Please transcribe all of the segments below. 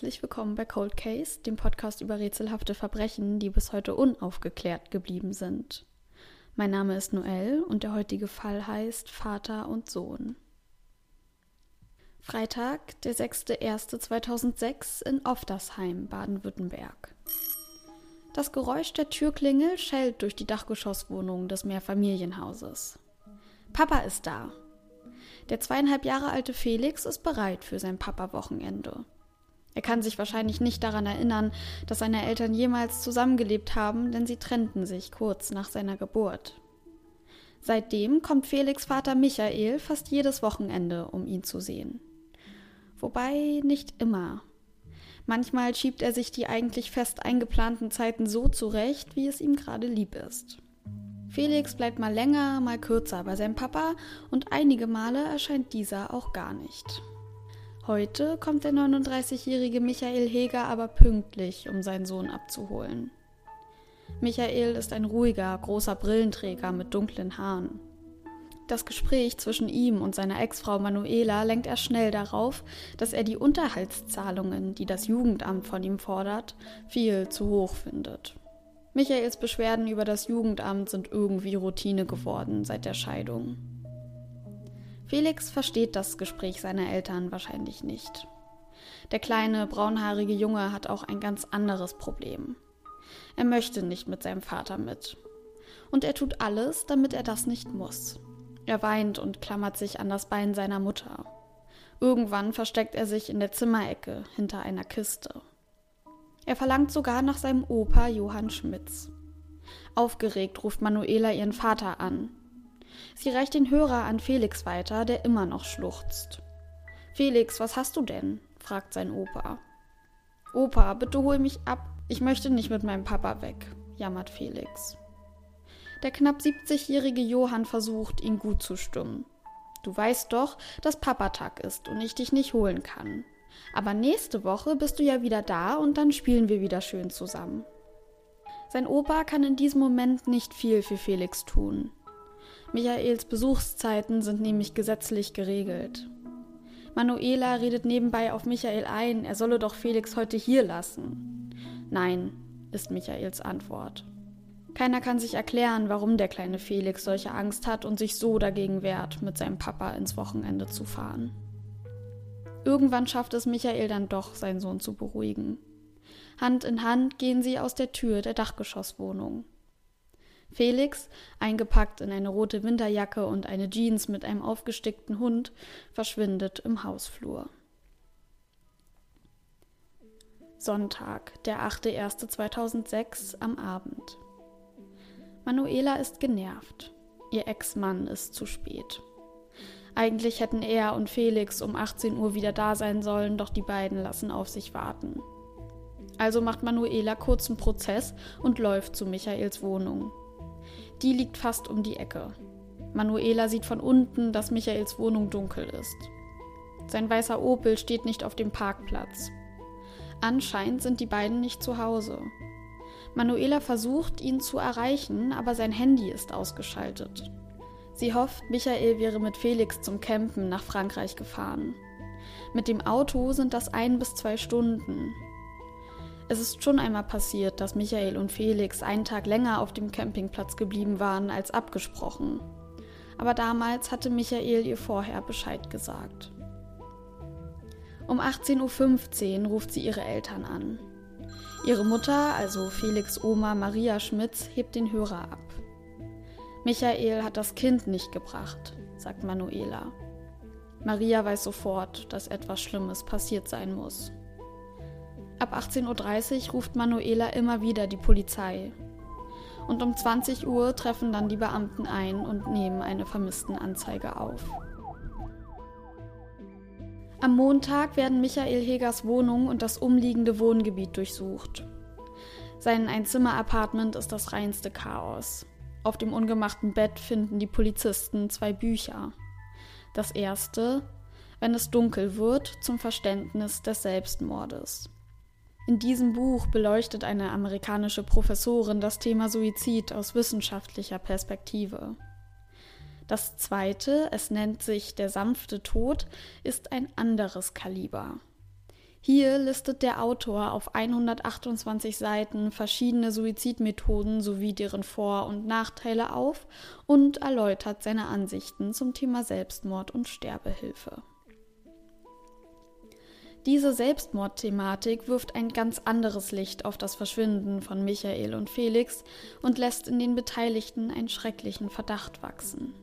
herzlich willkommen bei Cold Case, dem Podcast über rätselhafte Verbrechen, die bis heute unaufgeklärt geblieben sind. Mein Name ist Noel und der heutige Fall heißt Vater und Sohn. Freitag, der 6.1.2006 in Oftersheim, Baden-Württemberg. Das Geräusch der Türklingel schellt durch die Dachgeschosswohnung des Mehrfamilienhauses. Papa ist da. Der zweieinhalb Jahre alte Felix ist bereit für sein Papa-Wochenende. Er kann sich wahrscheinlich nicht daran erinnern, dass seine Eltern jemals zusammengelebt haben, denn sie trennten sich kurz nach seiner Geburt. Seitdem kommt Felix Vater Michael fast jedes Wochenende, um ihn zu sehen. Wobei nicht immer. Manchmal schiebt er sich die eigentlich fest eingeplanten Zeiten so zurecht, wie es ihm gerade lieb ist. Felix bleibt mal länger, mal kürzer bei seinem Papa und einige Male erscheint dieser auch gar nicht. Heute kommt der 39-jährige Michael Heger aber pünktlich, um seinen Sohn abzuholen. Michael ist ein ruhiger, großer Brillenträger mit dunklen Haaren. Das Gespräch zwischen ihm und seiner Ex-Frau Manuela lenkt er schnell darauf, dass er die Unterhaltszahlungen, die das Jugendamt von ihm fordert, viel zu hoch findet. Michaels Beschwerden über das Jugendamt sind irgendwie Routine geworden seit der Scheidung. Felix versteht das Gespräch seiner Eltern wahrscheinlich nicht. Der kleine, braunhaarige Junge hat auch ein ganz anderes Problem. Er möchte nicht mit seinem Vater mit. Und er tut alles, damit er das nicht muss. Er weint und klammert sich an das Bein seiner Mutter. Irgendwann versteckt er sich in der Zimmerecke hinter einer Kiste. Er verlangt sogar nach seinem Opa Johann Schmitz. Aufgeregt ruft Manuela ihren Vater an, Sie reicht den Hörer an Felix weiter, der immer noch schluchzt. Felix, was hast du denn? fragt sein Opa. Opa, bitte hol mich ab. Ich möchte nicht mit meinem Papa weg, jammert Felix. Der knapp 70-jährige Johann versucht, ihn gut zu stimmen. Du weißt doch, dass Papatag ist und ich dich nicht holen kann. Aber nächste Woche bist du ja wieder da und dann spielen wir wieder schön zusammen. Sein Opa kann in diesem Moment nicht viel für Felix tun. Michaels Besuchszeiten sind nämlich gesetzlich geregelt. Manuela redet nebenbei auf Michael ein, er solle doch Felix heute hier lassen. Nein, ist Michaels Antwort. Keiner kann sich erklären, warum der kleine Felix solche Angst hat und sich so dagegen wehrt, mit seinem Papa ins Wochenende zu fahren. Irgendwann schafft es Michael dann doch, seinen Sohn zu beruhigen. Hand in Hand gehen sie aus der Tür der Dachgeschosswohnung. Felix, eingepackt in eine rote Winterjacke und eine Jeans mit einem aufgestickten Hund, verschwindet im Hausflur. Sonntag, der 8.1.2006 am Abend. Manuela ist genervt. Ihr Ex-Mann ist zu spät. Eigentlich hätten er und Felix um 18 Uhr wieder da sein sollen, doch die beiden lassen auf sich warten. Also macht Manuela kurzen Prozess und läuft zu Michaels Wohnung. Die liegt fast um die Ecke. Manuela sieht von unten, dass Michaels Wohnung dunkel ist. Sein weißer Opel steht nicht auf dem Parkplatz. Anscheinend sind die beiden nicht zu Hause. Manuela versucht, ihn zu erreichen, aber sein Handy ist ausgeschaltet. Sie hofft, Michael wäre mit Felix zum Campen nach Frankreich gefahren. Mit dem Auto sind das ein bis zwei Stunden. Es ist schon einmal passiert, dass Michael und Felix einen Tag länger auf dem Campingplatz geblieben waren als abgesprochen. Aber damals hatte Michael ihr vorher Bescheid gesagt. Um 18.15 Uhr ruft sie ihre Eltern an. Ihre Mutter, also Felix Oma Maria Schmitz, hebt den Hörer ab. Michael hat das Kind nicht gebracht, sagt Manuela. Maria weiß sofort, dass etwas Schlimmes passiert sein muss. Ab 18.30 Uhr ruft Manuela immer wieder die Polizei. Und um 20 Uhr treffen dann die Beamten ein und nehmen eine Vermisstenanzeige auf. Am Montag werden Michael Hegers Wohnung und das umliegende Wohngebiet durchsucht. Sein Einzimmer-Apartment ist das reinste Chaos. Auf dem ungemachten Bett finden die Polizisten zwei Bücher. Das erste, wenn es dunkel wird, zum Verständnis des Selbstmordes. In diesem Buch beleuchtet eine amerikanische Professorin das Thema Suizid aus wissenschaftlicher Perspektive. Das zweite, es nennt sich Der sanfte Tod, ist ein anderes Kaliber. Hier listet der Autor auf 128 Seiten verschiedene Suizidmethoden sowie deren Vor- und Nachteile auf und erläutert seine Ansichten zum Thema Selbstmord und Sterbehilfe. Diese Selbstmordthematik wirft ein ganz anderes Licht auf das Verschwinden von Michael und Felix und lässt in den Beteiligten einen schrecklichen Verdacht wachsen.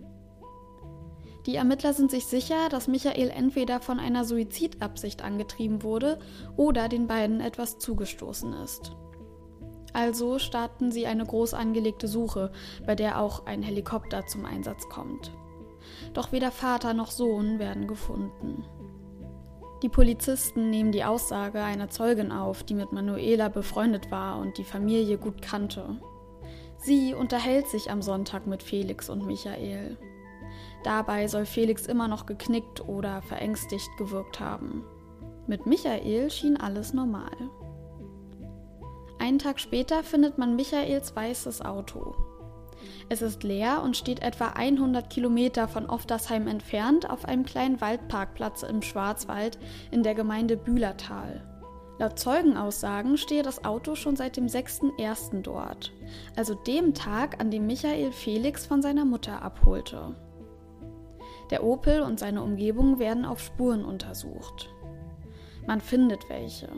Die Ermittler sind sich sicher, dass Michael entweder von einer Suizidabsicht angetrieben wurde oder den beiden etwas zugestoßen ist. Also starten sie eine groß angelegte Suche, bei der auch ein Helikopter zum Einsatz kommt. Doch weder Vater noch Sohn werden gefunden. Die Polizisten nehmen die Aussage einer Zeugin auf, die mit Manuela befreundet war und die Familie gut kannte. Sie unterhält sich am Sonntag mit Felix und Michael. Dabei soll Felix immer noch geknickt oder verängstigt gewirkt haben. Mit Michael schien alles normal. Einen Tag später findet man Michaels weißes Auto. Es ist leer und steht etwa 100 Kilometer von Oftersheim entfernt auf einem kleinen Waldparkplatz im Schwarzwald in der Gemeinde Bühlertal. Laut Zeugenaussagen stehe das Auto schon seit dem 6.1. dort, also dem Tag, an dem Michael Felix von seiner Mutter abholte. Der Opel und seine Umgebung werden auf Spuren untersucht. Man findet welche.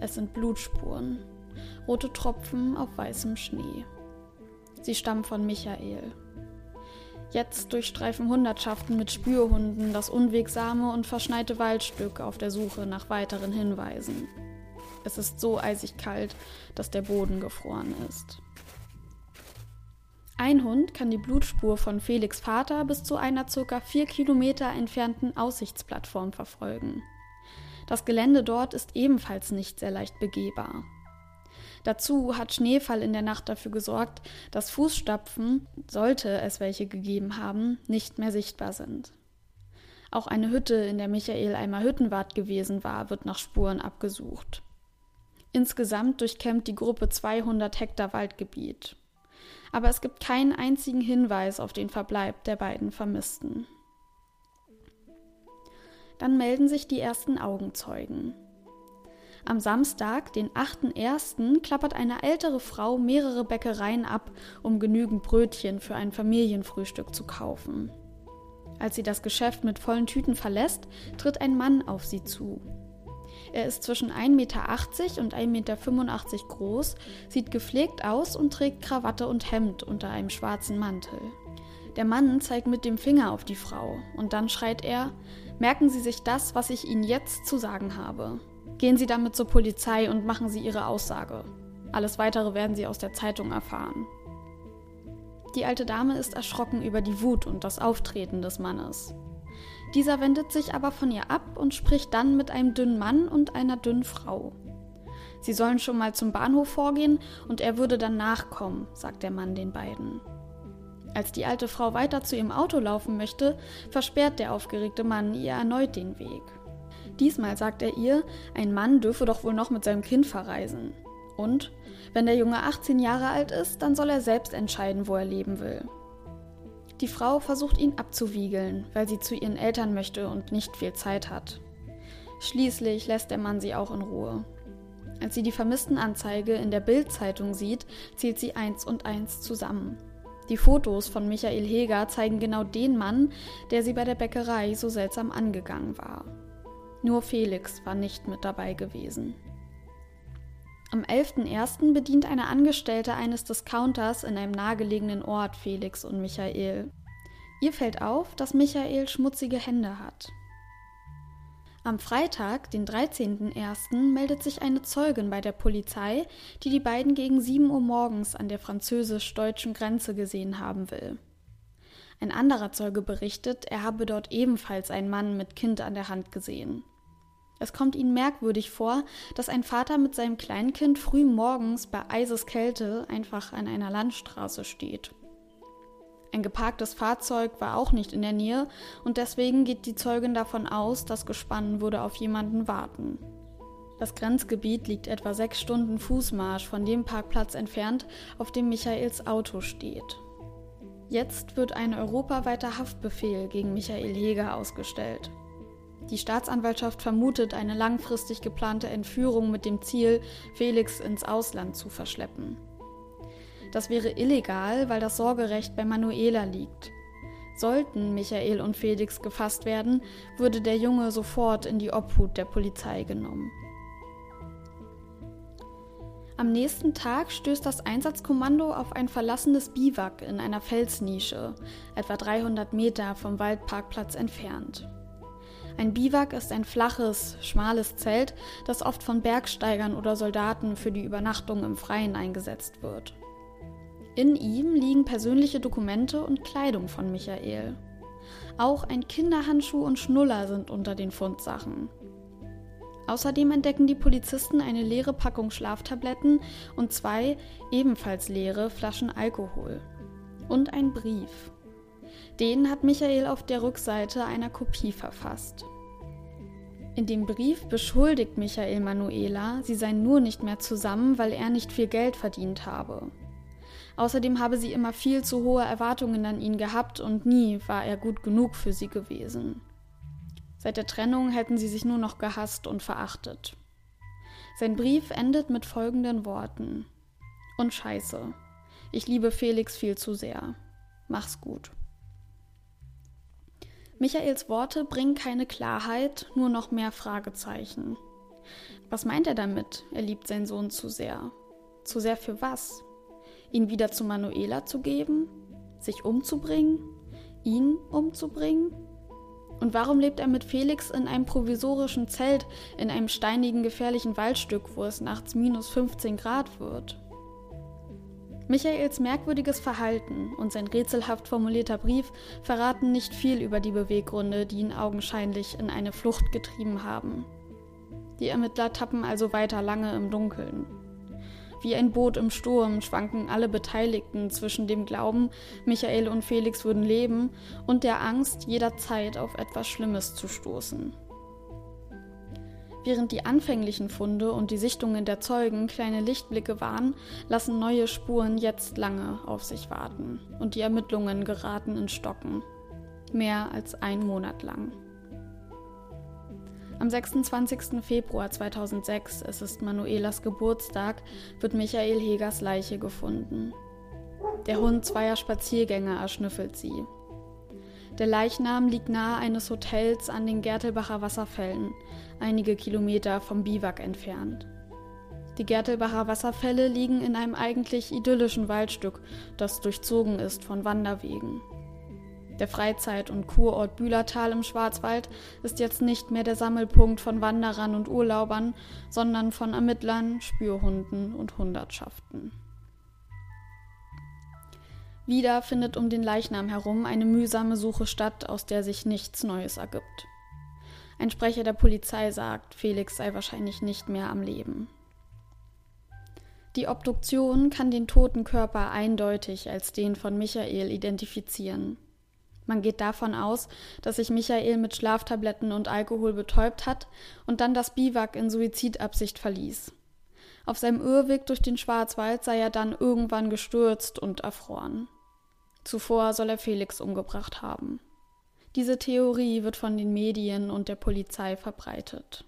Es sind Blutspuren, rote Tropfen auf weißem Schnee. Sie stammen von Michael. Jetzt durchstreifen Hundertschaften mit Spürhunden das unwegsame und verschneite Waldstück auf der Suche nach weiteren Hinweisen. Es ist so eisig kalt, dass der Boden gefroren ist. Ein Hund kann die Blutspur von Felix Vater bis zu einer ca. vier Kilometer entfernten Aussichtsplattform verfolgen. Das Gelände dort ist ebenfalls nicht sehr leicht begehbar. Dazu hat Schneefall in der Nacht dafür gesorgt, dass Fußstapfen, sollte es welche gegeben haben, nicht mehr sichtbar sind. Auch eine Hütte, in der Michael einmal Hüttenwart gewesen war, wird nach Spuren abgesucht. Insgesamt durchkämmt die Gruppe 200 Hektar Waldgebiet aber es gibt keinen einzigen Hinweis auf den Verbleib der beiden Vermissten. Dann melden sich die ersten Augenzeugen. Am Samstag, den 8.1., klappert eine ältere Frau mehrere Bäckereien ab, um genügend Brötchen für ein Familienfrühstück zu kaufen. Als sie das Geschäft mit vollen Tüten verlässt, tritt ein Mann auf sie zu. Er ist zwischen 1,80 Meter und 1,85 Meter groß, sieht gepflegt aus und trägt Krawatte und Hemd unter einem schwarzen Mantel. Der Mann zeigt mit dem Finger auf die Frau und dann schreit er: Merken Sie sich das, was ich Ihnen jetzt zu sagen habe. Gehen Sie damit zur Polizei und machen Sie Ihre Aussage. Alles weitere werden Sie aus der Zeitung erfahren. Die alte Dame ist erschrocken über die Wut und das Auftreten des Mannes. Dieser wendet sich aber von ihr ab und spricht dann mit einem dünnen Mann und einer dünnen Frau. Sie sollen schon mal zum Bahnhof vorgehen und er würde dann nachkommen, sagt der Mann den beiden. Als die alte Frau weiter zu ihrem Auto laufen möchte, versperrt der aufgeregte Mann ihr erneut den Weg. Diesmal sagt er ihr, ein Mann dürfe doch wohl noch mit seinem Kind verreisen. Und, wenn der Junge 18 Jahre alt ist, dann soll er selbst entscheiden, wo er leben will. Die Frau versucht ihn abzuwiegeln, weil sie zu ihren Eltern möchte und nicht viel Zeit hat. Schließlich lässt der Mann sie auch in Ruhe. Als sie die Vermisstenanzeige in der Bild-Zeitung sieht, zählt sie eins und eins zusammen. Die Fotos von Michael Heger zeigen genau den Mann, der sie bei der Bäckerei so seltsam angegangen war. Nur Felix war nicht mit dabei gewesen. Am 11.01. bedient eine Angestellte eines Discounters in einem nahegelegenen Ort Felix und Michael. Ihr fällt auf, dass Michael schmutzige Hände hat. Am Freitag, den 13.01., meldet sich eine Zeugin bei der Polizei, die die beiden gegen 7 Uhr morgens an der französisch-deutschen Grenze gesehen haben will. Ein anderer Zeuge berichtet, er habe dort ebenfalls einen Mann mit Kind an der Hand gesehen. Es kommt ihnen merkwürdig vor, dass ein Vater mit seinem Kleinkind früh morgens bei Eiseskälte einfach an einer Landstraße steht. Ein geparktes Fahrzeug war auch nicht in der Nähe und deswegen geht die Zeugin davon aus, das Gespann würde auf jemanden warten. Das Grenzgebiet liegt etwa sechs Stunden Fußmarsch von dem Parkplatz entfernt, auf dem Michaels Auto steht. Jetzt wird ein europaweiter Haftbefehl gegen Michael Heger ausgestellt. Die Staatsanwaltschaft vermutet eine langfristig geplante Entführung mit dem Ziel, Felix ins Ausland zu verschleppen. Das wäre illegal, weil das Sorgerecht bei Manuela liegt. Sollten Michael und Felix gefasst werden, würde der Junge sofort in die Obhut der Polizei genommen. Am nächsten Tag stößt das Einsatzkommando auf ein verlassenes Biwak in einer Felsnische, etwa 300 Meter vom Waldparkplatz entfernt. Ein Biwak ist ein flaches, schmales Zelt, das oft von Bergsteigern oder Soldaten für die Übernachtung im Freien eingesetzt wird. In ihm liegen persönliche Dokumente und Kleidung von Michael. Auch ein Kinderhandschuh und Schnuller sind unter den Fundsachen. Außerdem entdecken die Polizisten eine leere Packung Schlaftabletten und zwei ebenfalls leere Flaschen Alkohol. Und ein Brief. Den hat Michael auf der Rückseite einer Kopie verfasst. In dem Brief beschuldigt Michael Manuela, sie seien nur nicht mehr zusammen, weil er nicht viel Geld verdient habe. Außerdem habe sie immer viel zu hohe Erwartungen an ihn gehabt und nie war er gut genug für sie gewesen. Seit der Trennung hätten sie sich nur noch gehasst und verachtet. Sein Brief endet mit folgenden Worten. Und scheiße. Ich liebe Felix viel zu sehr. Mach's gut. Michaels Worte bringen keine Klarheit, nur noch mehr Fragezeichen. Was meint er damit? Er liebt seinen Sohn zu sehr. Zu sehr für was? ihn wieder zu Manuela zu geben, sich umzubringen, ihn umzubringen? Und warum lebt er mit Felix in einem provisorischen Zelt in einem steinigen, gefährlichen Waldstück, wo es nachts minus 15 Grad wird? Michaels merkwürdiges Verhalten und sein rätselhaft formulierter Brief verraten nicht viel über die Beweggründe, die ihn augenscheinlich in eine Flucht getrieben haben. Die Ermittler tappen also weiter lange im Dunkeln. Wie ein Boot im Sturm schwanken alle Beteiligten zwischen dem Glauben, Michael und Felix würden leben, und der Angst, jederzeit auf etwas Schlimmes zu stoßen. Während die anfänglichen Funde und die Sichtungen der Zeugen kleine Lichtblicke waren, lassen neue Spuren jetzt lange auf sich warten und die Ermittlungen geraten in Stocken. Mehr als ein Monat lang. Am 26. Februar 2006, es ist Manuelas Geburtstag, wird Michael Hegers Leiche gefunden. Der Hund zweier Spaziergänger erschnüffelt sie. Der Leichnam liegt nahe eines Hotels an den Gertelbacher Wasserfällen, einige Kilometer vom Biwak entfernt. Die Gertelbacher Wasserfälle liegen in einem eigentlich idyllischen Waldstück, das durchzogen ist von Wanderwegen. Der Freizeit- und Kurort Bühlertal im Schwarzwald ist jetzt nicht mehr der Sammelpunkt von Wanderern und Urlaubern, sondern von Ermittlern, Spürhunden und Hundertschaften. Wieder findet um den Leichnam herum eine mühsame Suche statt, aus der sich nichts Neues ergibt. Ein Sprecher der Polizei sagt, Felix sei wahrscheinlich nicht mehr am Leben. Die Obduktion kann den toten Körper eindeutig als den von Michael identifizieren. Man geht davon aus, dass sich Michael mit Schlaftabletten und Alkohol betäubt hat und dann das Biwak in Suizidabsicht verließ. Auf seinem Irrweg durch den Schwarzwald sei er dann irgendwann gestürzt und erfroren. Zuvor soll er Felix umgebracht haben. Diese Theorie wird von den Medien und der Polizei verbreitet.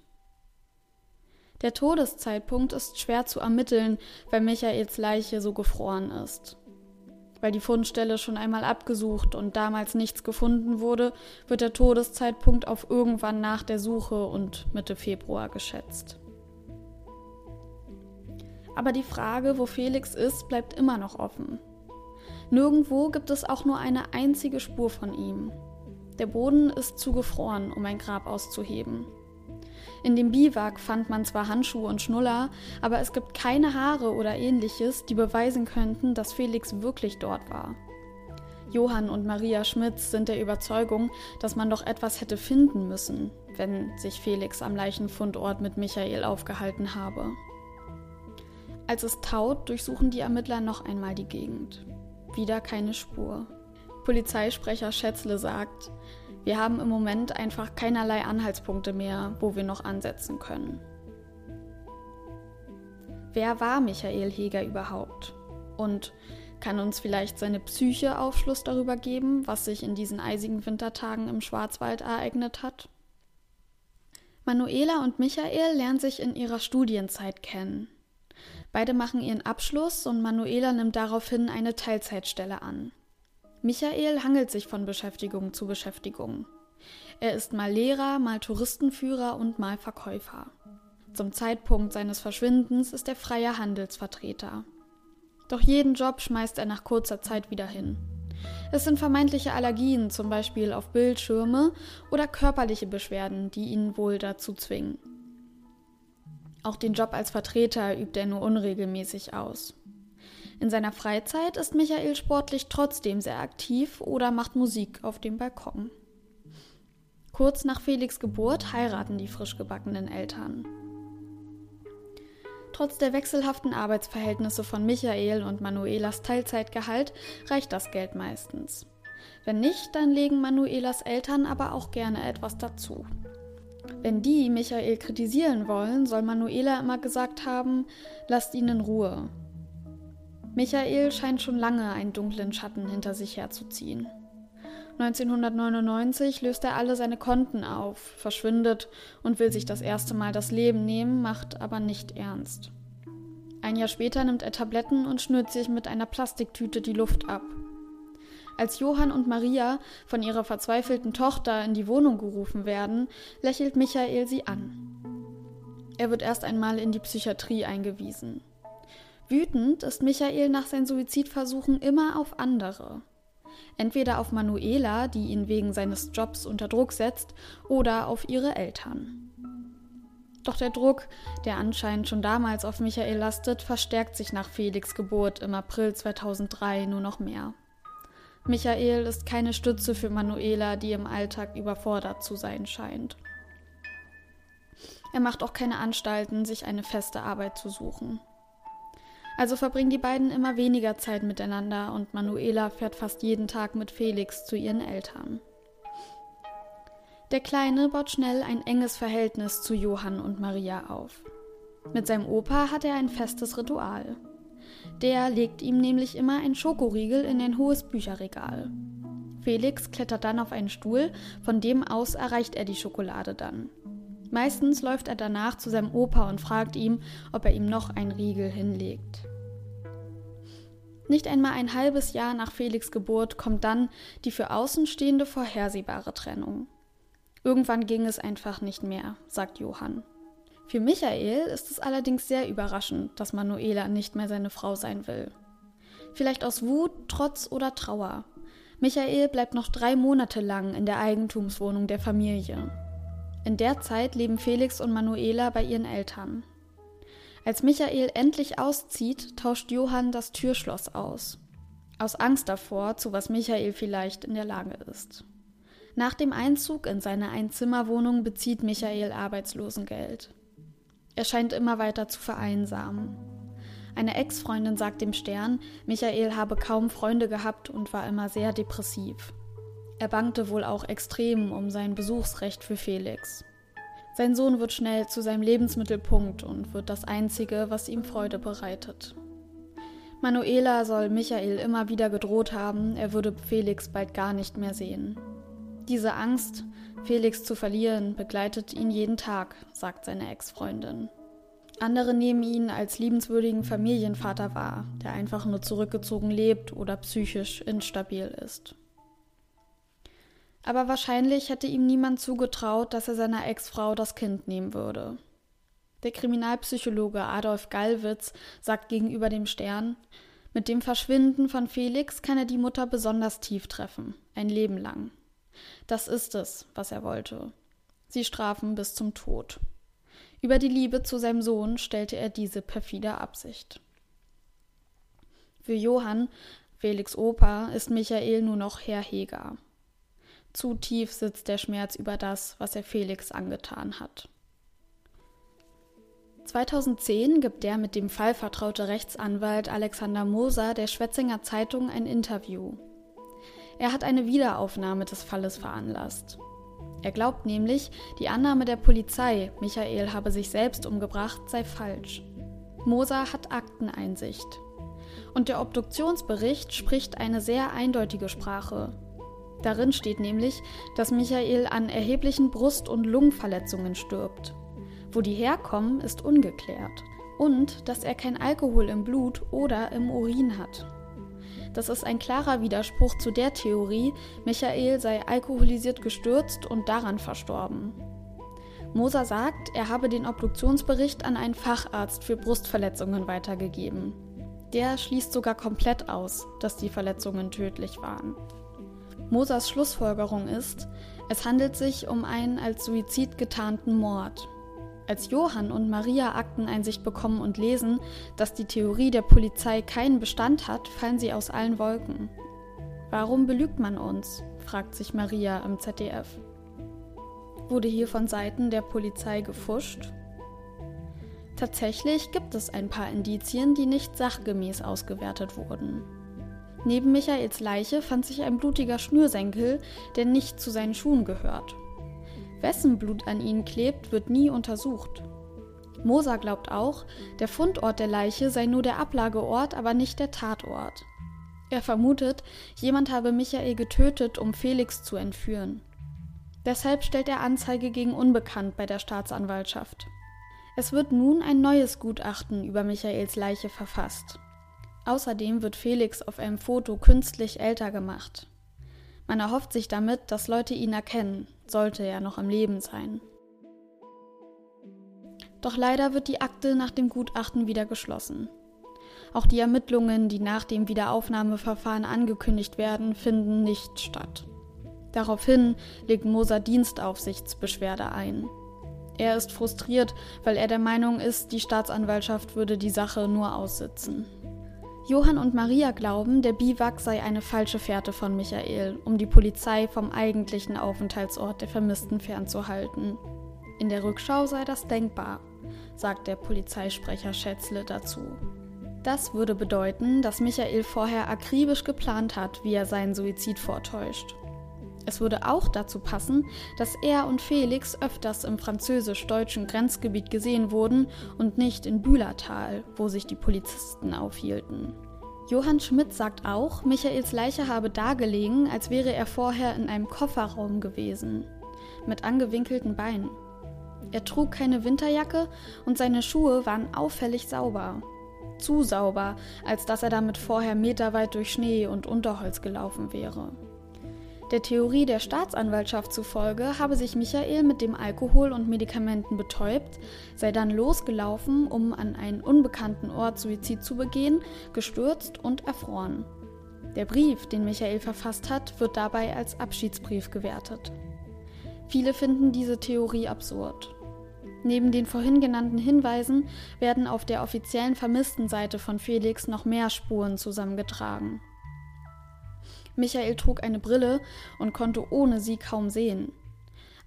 Der Todeszeitpunkt ist schwer zu ermitteln, weil Michaels Leiche so gefroren ist. Weil die Fundstelle schon einmal abgesucht und damals nichts gefunden wurde, wird der Todeszeitpunkt auf irgendwann nach der Suche und Mitte Februar geschätzt. Aber die Frage, wo Felix ist, bleibt immer noch offen. Nirgendwo gibt es auch nur eine einzige Spur von ihm. Der Boden ist zugefroren, um ein Grab auszuheben. In dem Biwak fand man zwar Handschuhe und Schnuller, aber es gibt keine Haare oder ähnliches, die beweisen könnten, dass Felix wirklich dort war. Johann und Maria Schmitz sind der Überzeugung, dass man doch etwas hätte finden müssen, wenn sich Felix am Leichenfundort mit Michael aufgehalten habe. Als es taut, durchsuchen die Ermittler noch einmal die Gegend. Wieder keine Spur. Polizeisprecher Schätzle sagt, wir haben im Moment einfach keinerlei Anhaltspunkte mehr, wo wir noch ansetzen können. Wer war Michael Heger überhaupt? Und kann uns vielleicht seine Psyche Aufschluss darüber geben, was sich in diesen eisigen Wintertagen im Schwarzwald ereignet hat? Manuela und Michael lernen sich in ihrer Studienzeit kennen. Beide machen ihren Abschluss und Manuela nimmt daraufhin eine Teilzeitstelle an. Michael hangelt sich von Beschäftigung zu Beschäftigung. Er ist mal Lehrer, mal Touristenführer und mal Verkäufer. Zum Zeitpunkt seines Verschwindens ist er freier Handelsvertreter. Doch jeden Job schmeißt er nach kurzer Zeit wieder hin. Es sind vermeintliche Allergien, zum Beispiel auf Bildschirme, oder körperliche Beschwerden, die ihn wohl dazu zwingen. Auch den Job als Vertreter übt er nur unregelmäßig aus. In seiner Freizeit ist Michael sportlich trotzdem sehr aktiv oder macht Musik auf dem Balkon. Kurz nach Felix Geburt heiraten die frisch gebackenen Eltern. Trotz der wechselhaften Arbeitsverhältnisse von Michael und Manuelas Teilzeitgehalt reicht das Geld meistens. Wenn nicht, dann legen Manuelas Eltern aber auch gerne etwas dazu. Wenn die Michael kritisieren wollen, soll Manuela immer gesagt haben, lasst ihn in Ruhe. Michael scheint schon lange einen dunklen Schatten hinter sich herzuziehen. 1999 löst er alle seine Konten auf, verschwindet und will sich das erste Mal das Leben nehmen, macht aber nicht ernst. Ein Jahr später nimmt er Tabletten und schnürt sich mit einer Plastiktüte die Luft ab. Als Johann und Maria von ihrer verzweifelten Tochter in die Wohnung gerufen werden, lächelt Michael sie an. Er wird erst einmal in die Psychiatrie eingewiesen. Wütend ist Michael nach seinen Suizidversuchen immer auf andere entweder auf Manuela, die ihn wegen seines Jobs unter Druck setzt, oder auf ihre Eltern. Doch der Druck, der anscheinend schon damals auf Michael lastet, verstärkt sich nach Felix Geburt im April 2003 nur noch mehr. Michael ist keine Stütze für Manuela, die im Alltag überfordert zu sein scheint. Er macht auch keine Anstalten, sich eine feste Arbeit zu suchen. Also verbringen die beiden immer weniger Zeit miteinander und Manuela fährt fast jeden Tag mit Felix zu ihren Eltern. Der Kleine baut schnell ein enges Verhältnis zu Johann und Maria auf. Mit seinem Opa hat er ein festes Ritual. Der legt ihm nämlich immer ein Schokoriegel in ein hohes Bücherregal. Felix klettert dann auf einen Stuhl, von dem aus erreicht er die Schokolade dann. Meistens läuft er danach zu seinem Opa und fragt ihm, ob er ihm noch ein Riegel hinlegt. Nicht einmal ein halbes Jahr nach Felix Geburt kommt dann die für Außenstehende vorhersehbare Trennung. Irgendwann ging es einfach nicht mehr, sagt Johann. Für Michael ist es allerdings sehr überraschend, dass Manuela nicht mehr seine Frau sein will. Vielleicht aus Wut, Trotz oder Trauer. Michael bleibt noch drei Monate lang in der Eigentumswohnung der Familie. In der Zeit leben Felix und Manuela bei ihren Eltern. Als Michael endlich auszieht, tauscht Johann das Türschloss aus. Aus Angst davor, zu was Michael vielleicht in der Lage ist. Nach dem Einzug in seine Einzimmerwohnung bezieht Michael Arbeitslosengeld. Er scheint immer weiter zu vereinsamen. Eine Ex-Freundin sagt dem Stern, Michael habe kaum Freunde gehabt und war immer sehr depressiv. Er bangte wohl auch extrem um sein Besuchsrecht für Felix. Sein Sohn wird schnell zu seinem Lebensmittelpunkt und wird das Einzige, was ihm Freude bereitet. Manuela soll Michael immer wieder gedroht haben, er würde Felix bald gar nicht mehr sehen. Diese Angst, Felix zu verlieren, begleitet ihn jeden Tag, sagt seine Ex-Freundin. Andere nehmen ihn als liebenswürdigen Familienvater wahr, der einfach nur zurückgezogen lebt oder psychisch instabil ist aber wahrscheinlich hätte ihm niemand zugetraut, dass er seiner Ex-Frau das Kind nehmen würde. Der Kriminalpsychologe Adolf Gallwitz sagt gegenüber dem Stern, mit dem Verschwinden von Felix kann er die Mutter besonders tief treffen, ein Leben lang. Das ist es, was er wollte. Sie strafen bis zum Tod. Über die Liebe zu seinem Sohn stellte er diese perfide Absicht. Für Johann, Felix Opa, ist Michael nur noch Herr Heger. Zu tief sitzt der Schmerz über das, was er Felix angetan hat. 2010 gibt der mit dem Fall vertraute Rechtsanwalt Alexander Moser der Schwetzinger Zeitung ein Interview. Er hat eine Wiederaufnahme des Falles veranlasst. Er glaubt nämlich, die Annahme der Polizei, Michael habe sich selbst umgebracht, sei falsch. Moser hat Akteneinsicht. Und der Obduktionsbericht spricht eine sehr eindeutige Sprache. Darin steht nämlich, dass Michael an erheblichen Brust- und Lungenverletzungen stirbt. Wo die herkommen, ist ungeklärt. Und dass er kein Alkohol im Blut oder im Urin hat. Das ist ein klarer Widerspruch zu der Theorie, Michael sei alkoholisiert gestürzt und daran verstorben. Moser sagt, er habe den Obduktionsbericht an einen Facharzt für Brustverletzungen weitergegeben. Der schließt sogar komplett aus, dass die Verletzungen tödlich waren. Mosers Schlussfolgerung ist, es handelt sich um einen als Suizid getarnten Mord. Als Johann und Maria Akteneinsicht bekommen und lesen, dass die Theorie der Polizei keinen Bestand hat, fallen sie aus allen Wolken. Warum belügt man uns? fragt sich Maria im ZDF. Wurde hier von Seiten der Polizei gefuscht? Tatsächlich gibt es ein paar Indizien, die nicht sachgemäß ausgewertet wurden. Neben Michaels Leiche fand sich ein blutiger Schnürsenkel, der nicht zu seinen Schuhen gehört. Wessen Blut an ihnen klebt, wird nie untersucht. Moser glaubt auch, der Fundort der Leiche sei nur der Ablageort, aber nicht der Tatort. Er vermutet, jemand habe Michael getötet, um Felix zu entführen. Deshalb stellt er Anzeige gegen Unbekannt bei der Staatsanwaltschaft. Es wird nun ein neues Gutachten über Michaels Leiche verfasst. Außerdem wird Felix auf einem Foto künstlich älter gemacht. Man erhofft sich damit, dass Leute ihn erkennen, sollte er noch am Leben sein. Doch leider wird die Akte nach dem Gutachten wieder geschlossen. Auch die Ermittlungen, die nach dem Wiederaufnahmeverfahren angekündigt werden, finden nicht statt. Daraufhin legt Moser Dienstaufsichtsbeschwerde ein. Er ist frustriert, weil er der Meinung ist, die Staatsanwaltschaft würde die Sache nur aussitzen. Johann und Maria glauben, der Biwak sei eine falsche Fährte von Michael, um die Polizei vom eigentlichen Aufenthaltsort der Vermissten fernzuhalten. In der Rückschau sei das denkbar, sagt der Polizeisprecher Schätzle dazu. Das würde bedeuten, dass Michael vorher akribisch geplant hat, wie er seinen Suizid vortäuscht. Es würde auch dazu passen, dass er und Felix öfters im französisch-deutschen Grenzgebiet gesehen wurden und nicht in Bühlertal, wo sich die Polizisten aufhielten. Johann Schmidt sagt auch, Michaels Leiche habe da gelegen, als wäre er vorher in einem Kofferraum gewesen, mit angewinkelten Beinen. Er trug keine Winterjacke und seine Schuhe waren auffällig sauber. Zu sauber, als dass er damit vorher meterweit durch Schnee und Unterholz gelaufen wäre. Der Theorie der Staatsanwaltschaft zufolge habe sich Michael mit dem Alkohol und Medikamenten betäubt, sei dann losgelaufen, um an einen unbekannten Ort Suizid zu begehen, gestürzt und erfroren. Der Brief, den Michael verfasst hat, wird dabei als Abschiedsbrief gewertet. Viele finden diese Theorie absurd. Neben den vorhin genannten Hinweisen werden auf der offiziellen Vermisstenseite von Felix noch mehr Spuren zusammengetragen. Michael trug eine Brille und konnte ohne sie kaum sehen.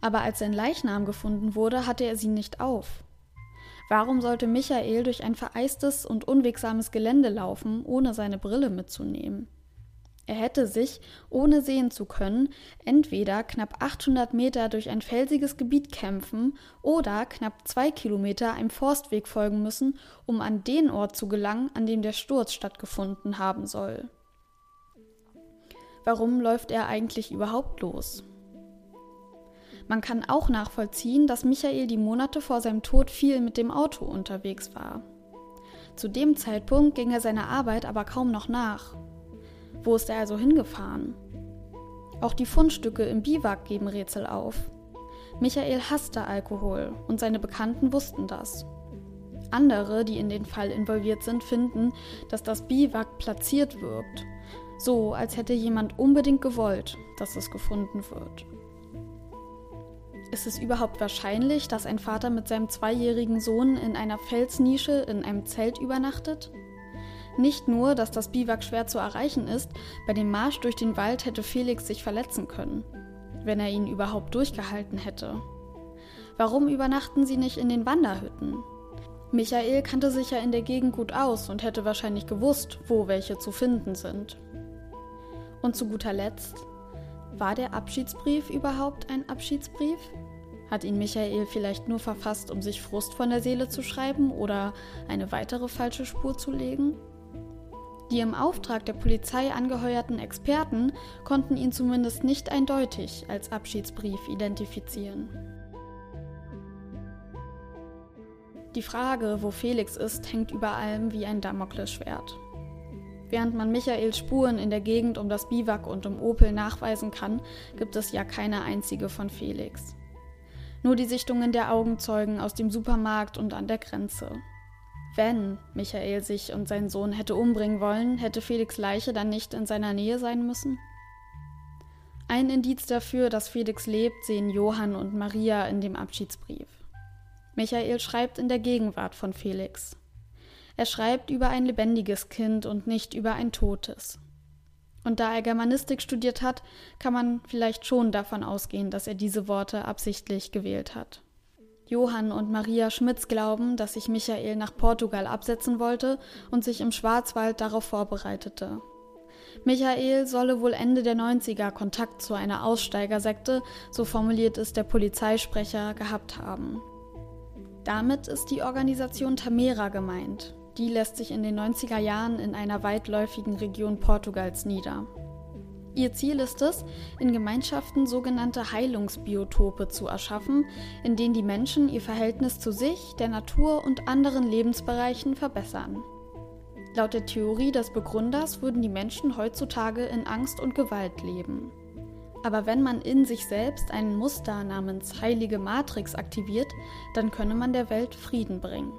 Aber als sein Leichnam gefunden wurde, hatte er sie nicht auf. Warum sollte Michael durch ein vereistes und unwegsames Gelände laufen, ohne seine Brille mitzunehmen? Er hätte sich, ohne sehen zu können, entweder knapp 800 Meter durch ein felsiges Gebiet kämpfen oder knapp zwei Kilometer einem Forstweg folgen müssen, um an den Ort zu gelangen, an dem der Sturz stattgefunden haben soll. Warum läuft er eigentlich überhaupt los? Man kann auch nachvollziehen, dass Michael die Monate vor seinem Tod viel mit dem Auto unterwegs war. Zu dem Zeitpunkt ging er seiner Arbeit aber kaum noch nach. Wo ist er also hingefahren? Auch die Fundstücke im Biwak geben Rätsel auf. Michael hasste Alkohol und seine Bekannten wussten das. Andere, die in den Fall involviert sind, finden, dass das Biwak platziert wirkt so, als hätte jemand unbedingt gewollt, dass es gefunden wird. Ist es überhaupt wahrscheinlich, dass ein Vater mit seinem zweijährigen Sohn in einer Felsnische in einem Zelt übernachtet? Nicht nur, dass das Biwak schwer zu erreichen ist, bei dem Marsch durch den Wald hätte Felix sich verletzen können, wenn er ihn überhaupt durchgehalten hätte. Warum übernachten sie nicht in den Wanderhütten? Michael kannte sich ja in der Gegend gut aus und hätte wahrscheinlich gewusst, wo welche zu finden sind. Und zu guter Letzt, war der Abschiedsbrief überhaupt ein Abschiedsbrief? Hat ihn Michael vielleicht nur verfasst, um sich Frust von der Seele zu schreiben oder eine weitere falsche Spur zu legen? Die im Auftrag der Polizei angeheuerten Experten konnten ihn zumindest nicht eindeutig als Abschiedsbrief identifizieren. Die Frage, wo Felix ist, hängt über allem wie ein Damoklesschwert. Während man Michaels Spuren in der Gegend um das Biwak und um Opel nachweisen kann, gibt es ja keine einzige von Felix. Nur die Sichtungen der Augenzeugen aus dem Supermarkt und an der Grenze. Wenn Michael sich und seinen Sohn hätte umbringen wollen, hätte Felix Leiche dann nicht in seiner Nähe sein müssen? Ein Indiz dafür, dass Felix lebt, sehen Johann und Maria in dem Abschiedsbrief. Michael schreibt in der Gegenwart von Felix. Er schreibt über ein lebendiges Kind und nicht über ein totes. Und da er Germanistik studiert hat, kann man vielleicht schon davon ausgehen, dass er diese Worte absichtlich gewählt hat. Johann und Maria Schmitz glauben, dass sich Michael nach Portugal absetzen wollte und sich im Schwarzwald darauf vorbereitete. Michael solle wohl Ende der 90er Kontakt zu einer Aussteigersekte, so formuliert es der Polizeisprecher, gehabt haben. Damit ist die Organisation Tamera gemeint. Die lässt sich in den 90er Jahren in einer weitläufigen Region Portugals nieder. Ihr Ziel ist es, in Gemeinschaften sogenannte Heilungsbiotope zu erschaffen, in denen die Menschen ihr Verhältnis zu sich, der Natur und anderen Lebensbereichen verbessern. Laut der Theorie des Begründers würden die Menschen heutzutage in Angst und Gewalt leben. Aber wenn man in sich selbst ein Muster namens heilige Matrix aktiviert, dann könne man der Welt Frieden bringen.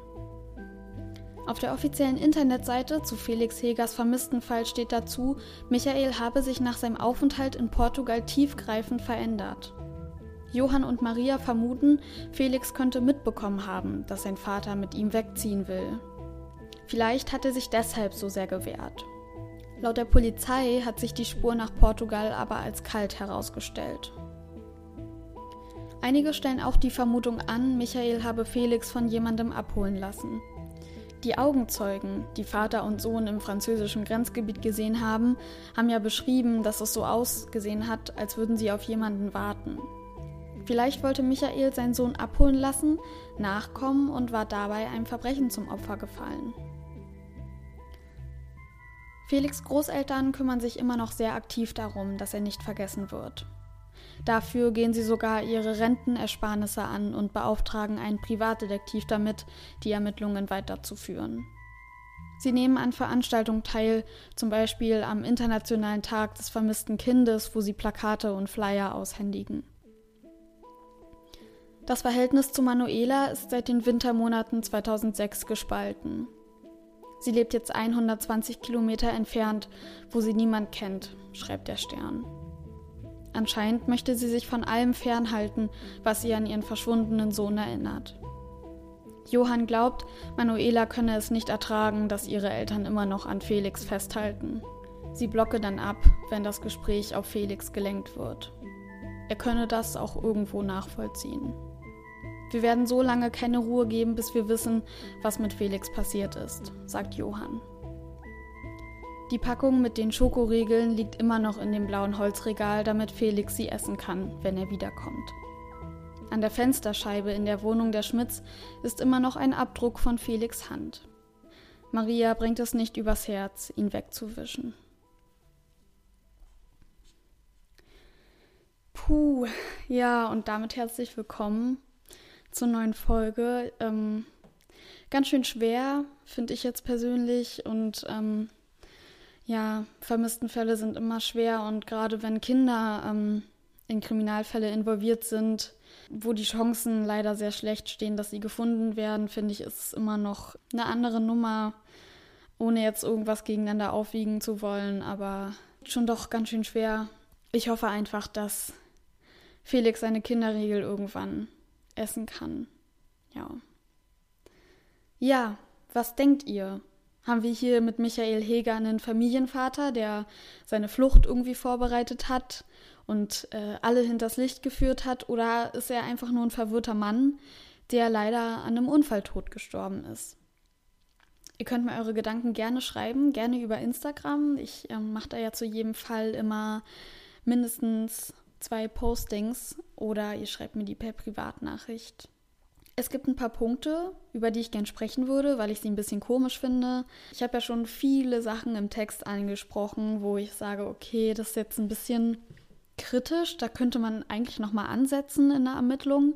Auf der offiziellen Internetseite zu Felix Hegers Vermisstenfall steht dazu, Michael habe sich nach seinem Aufenthalt in Portugal tiefgreifend verändert. Johann und Maria vermuten, Felix könnte mitbekommen haben, dass sein Vater mit ihm wegziehen will. Vielleicht hat er sich deshalb so sehr gewehrt. Laut der Polizei hat sich die Spur nach Portugal aber als kalt herausgestellt. Einige stellen auch die Vermutung an, Michael habe Felix von jemandem abholen lassen. Die Augenzeugen, die Vater und Sohn im französischen Grenzgebiet gesehen haben, haben ja beschrieben, dass es so ausgesehen hat, als würden sie auf jemanden warten. Vielleicht wollte Michael seinen Sohn abholen lassen, nachkommen und war dabei einem Verbrechen zum Opfer gefallen. Felix Großeltern kümmern sich immer noch sehr aktiv darum, dass er nicht vergessen wird. Dafür gehen sie sogar ihre Rentenersparnisse an und beauftragen einen Privatdetektiv damit, die Ermittlungen weiterzuführen. Sie nehmen an Veranstaltungen teil, zum Beispiel am Internationalen Tag des vermissten Kindes, wo sie Plakate und Flyer aushändigen. Das Verhältnis zu Manuela ist seit den Wintermonaten 2006 gespalten. Sie lebt jetzt 120 Kilometer entfernt, wo sie niemand kennt, schreibt der Stern. Anscheinend möchte sie sich von allem fernhalten, was sie an ihren verschwundenen Sohn erinnert. Johann glaubt, Manuela könne es nicht ertragen, dass ihre Eltern immer noch an Felix festhalten. Sie blocke dann ab, wenn das Gespräch auf Felix gelenkt wird. Er könne das auch irgendwo nachvollziehen. Wir werden so lange keine Ruhe geben, bis wir wissen, was mit Felix passiert ist, sagt Johann. Die Packung mit den Schokoriegeln liegt immer noch in dem blauen Holzregal, damit Felix sie essen kann, wenn er wiederkommt. An der Fensterscheibe in der Wohnung der Schmitz ist immer noch ein Abdruck von Felix Hand. Maria bringt es nicht übers Herz, ihn wegzuwischen. Puh, ja, und damit herzlich willkommen zur neuen Folge. Ähm, ganz schön schwer, finde ich jetzt persönlich, und ähm, ja, Vermisstenfälle sind immer schwer und gerade wenn Kinder ähm, in Kriminalfälle involviert sind, wo die Chancen leider sehr schlecht stehen, dass sie gefunden werden, finde ich, ist es immer noch eine andere Nummer, ohne jetzt irgendwas gegeneinander aufwiegen zu wollen, aber schon doch ganz schön schwer. Ich hoffe einfach, dass Felix seine Kinderriegel irgendwann essen kann. Ja. Ja, was denkt ihr? Haben wir hier mit Michael Heger einen Familienvater, der seine Flucht irgendwie vorbereitet hat und äh, alle hinters Licht geführt hat, oder ist er einfach nur ein verwirrter Mann, der leider an einem Unfalltod gestorben ist? Ihr könnt mir eure Gedanken gerne schreiben, gerne über Instagram. Ich äh, mache da ja zu jedem Fall immer mindestens zwei Postings oder ihr schreibt mir die per Privatnachricht. Es gibt ein paar Punkte, über die ich gern sprechen würde, weil ich sie ein bisschen komisch finde. Ich habe ja schon viele Sachen im Text angesprochen, wo ich sage, okay, das ist jetzt ein bisschen kritisch, da könnte man eigentlich noch mal ansetzen in der Ermittlung,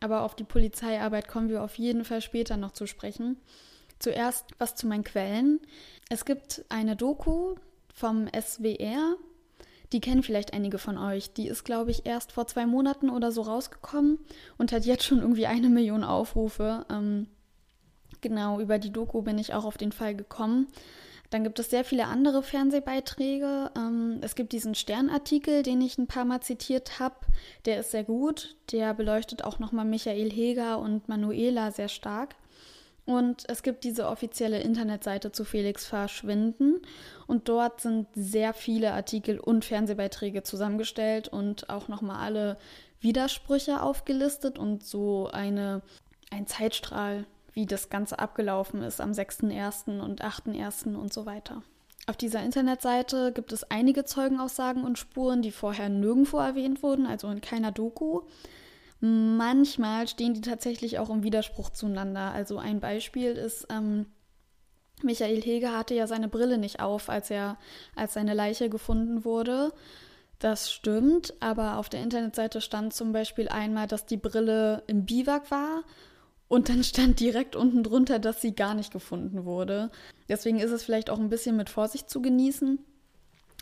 aber auf die Polizeiarbeit kommen wir auf jeden Fall später noch zu sprechen. Zuerst was zu meinen Quellen. Es gibt eine Doku vom SWR, die kennen vielleicht einige von euch. Die ist, glaube ich, erst vor zwei Monaten oder so rausgekommen und hat jetzt schon irgendwie eine Million Aufrufe. Ähm, genau, über die Doku bin ich auch auf den Fall gekommen. Dann gibt es sehr viele andere Fernsehbeiträge. Ähm, es gibt diesen Sternartikel, den ich ein paar Mal zitiert habe. Der ist sehr gut. Der beleuchtet auch nochmal Michael Heger und Manuela sehr stark. Und es gibt diese offizielle Internetseite zu Felix Verschwinden. Und dort sind sehr viele Artikel und Fernsehbeiträge zusammengestellt und auch nochmal alle Widersprüche aufgelistet und so eine, ein Zeitstrahl, wie das Ganze abgelaufen ist am 6.1. und 8.1. und so weiter. Auf dieser Internetseite gibt es einige Zeugenaussagen und Spuren, die vorher nirgendwo erwähnt wurden, also in keiner Doku. Manchmal stehen die tatsächlich auch im Widerspruch zueinander. Also ein Beispiel ist, ähm, Michael Heger hatte ja seine Brille nicht auf, als er, als seine Leiche gefunden wurde. Das stimmt, aber auf der Internetseite stand zum Beispiel einmal, dass die Brille im Biwak war und dann stand direkt unten drunter, dass sie gar nicht gefunden wurde. Deswegen ist es vielleicht auch ein bisschen mit Vorsicht zu genießen.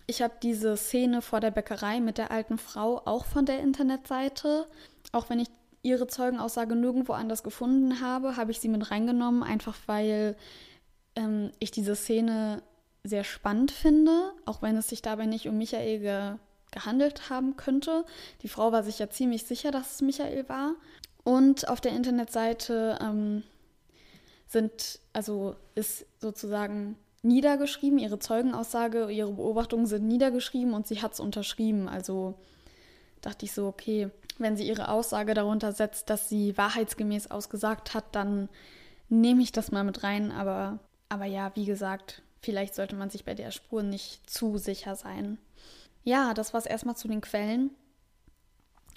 Ich habe diese Szene vor der Bäckerei mit der alten Frau auch von der Internetseite. Auch wenn ich ihre Zeugenaussage nirgendwo anders gefunden habe, habe ich sie mit reingenommen, einfach weil ähm, ich diese Szene sehr spannend finde, auch wenn es sich dabei nicht um Michael ge gehandelt haben könnte. Die Frau war sich ja ziemlich sicher, dass es Michael war. Und auf der Internetseite ähm, sind, also ist sozusagen niedergeschrieben, ihre Zeugenaussage, ihre Beobachtungen sind niedergeschrieben und sie hat es unterschrieben. Also dachte ich so, okay, wenn sie ihre Aussage darunter setzt, dass sie wahrheitsgemäß ausgesagt hat, dann nehme ich das mal mit rein. Aber, aber ja, wie gesagt, vielleicht sollte man sich bei der Spur nicht zu sicher sein. Ja, das war es erstmal zu den Quellen.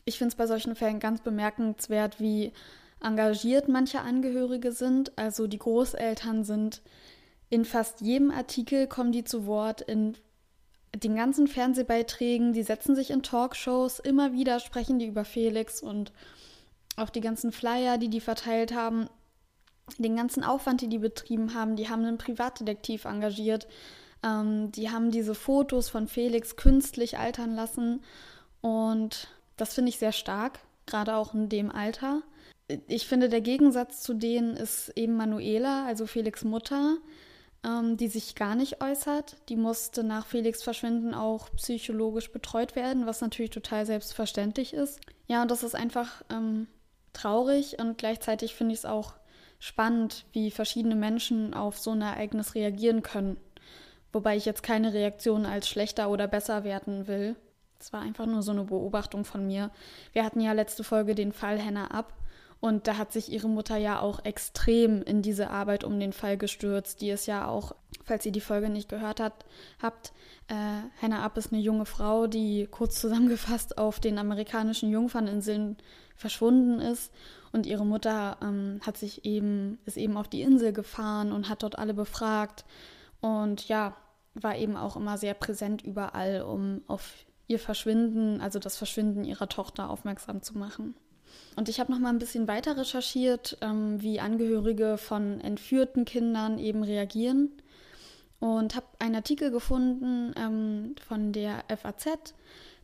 Ich finde es bei solchen Fällen ganz bemerkenswert, wie engagiert manche Angehörige sind. Also die Großeltern sind in fast jedem Artikel kommen die zu Wort, in den ganzen Fernsehbeiträgen, die setzen sich in Talkshows, immer wieder sprechen die über Felix und auch die ganzen Flyer, die die verteilt haben, den ganzen Aufwand, die die betrieben haben, die haben einen Privatdetektiv engagiert, ähm, die haben diese Fotos von Felix künstlich altern lassen und das finde ich sehr stark, gerade auch in dem Alter. Ich finde, der Gegensatz zu denen ist eben Manuela, also Felix Mutter, ähm, die sich gar nicht äußert. Die musste nach Felix Verschwinden auch psychologisch betreut werden, was natürlich total selbstverständlich ist. Ja, und das ist einfach ähm, traurig und gleichzeitig finde ich es auch spannend, wie verschiedene Menschen auf so ein Ereignis reagieren können. Wobei ich jetzt keine Reaktion als schlechter oder besser werten will. Es war einfach nur so eine Beobachtung von mir. Wir hatten ja letzte Folge den Fall Hannah ab und da hat sich ihre Mutter ja auch extrem in diese Arbeit um den Fall gestürzt. Die ist ja auch, falls ihr die Folge nicht gehört hat, habt, äh, Hannah Up ist eine junge Frau, die kurz zusammengefasst auf den amerikanischen Jungferninseln verschwunden ist. Und ihre Mutter ähm, hat sich eben, ist eben auf die Insel gefahren und hat dort alle befragt. Und ja, war eben auch immer sehr präsent überall, um auf ihr Verschwinden, also das Verschwinden ihrer Tochter aufmerksam zu machen. Und ich habe noch mal ein bisschen weiter recherchiert, ähm, wie Angehörige von entführten Kindern eben reagieren und habe einen Artikel gefunden ähm, von der FAZ.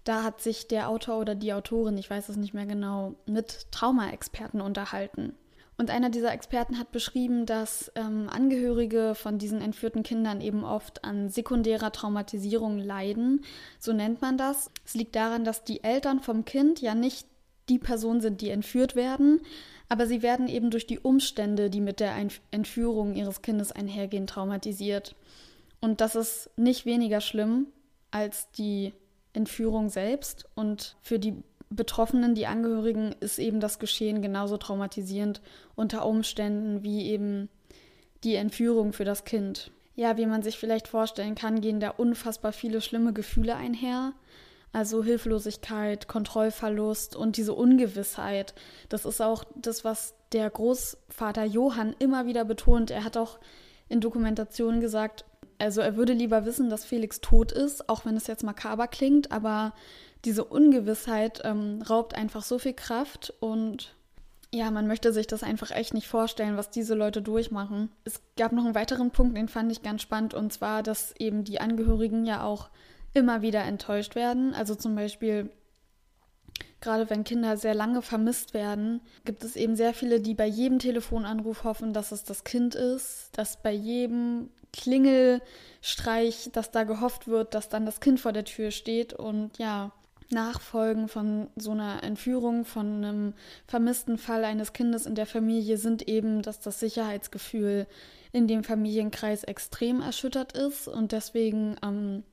Da hat sich der Autor oder die Autorin, ich weiß es nicht mehr genau, mit Traumaexperten unterhalten. Und einer dieser Experten hat beschrieben, dass ähm, Angehörige von diesen entführten Kindern eben oft an sekundärer Traumatisierung leiden. So nennt man das. Es liegt daran, dass die Eltern vom Kind ja nicht die Person sind, die entführt werden, aber sie werden eben durch die Umstände, die mit der Entführung ihres Kindes einhergehen, traumatisiert. Und das ist nicht weniger schlimm als die Entführung selbst. Und für die Betroffenen, die Angehörigen, ist eben das Geschehen genauso traumatisierend unter Umständen wie eben die Entführung für das Kind. Ja, wie man sich vielleicht vorstellen kann, gehen da unfassbar viele schlimme Gefühle einher. Also Hilflosigkeit, Kontrollverlust und diese Ungewissheit. Das ist auch das, was der Großvater Johann immer wieder betont. Er hat auch in Dokumentationen gesagt, also er würde lieber wissen, dass Felix tot ist, auch wenn es jetzt makaber klingt, aber diese Ungewissheit ähm, raubt einfach so viel Kraft und ja, man möchte sich das einfach echt nicht vorstellen, was diese Leute durchmachen. Es gab noch einen weiteren Punkt, den fand ich ganz spannend, und zwar, dass eben die Angehörigen ja auch immer wieder enttäuscht werden. Also zum Beispiel, gerade wenn Kinder sehr lange vermisst werden, gibt es eben sehr viele, die bei jedem Telefonanruf hoffen, dass es das Kind ist, dass bei jedem Klingelstreich, dass da gehofft wird, dass dann das Kind vor der Tür steht und ja, Nachfolgen von so einer Entführung, von einem vermissten Fall eines Kindes in der Familie sind eben, dass das Sicherheitsgefühl in dem Familienkreis extrem erschüttert ist und deswegen ähm,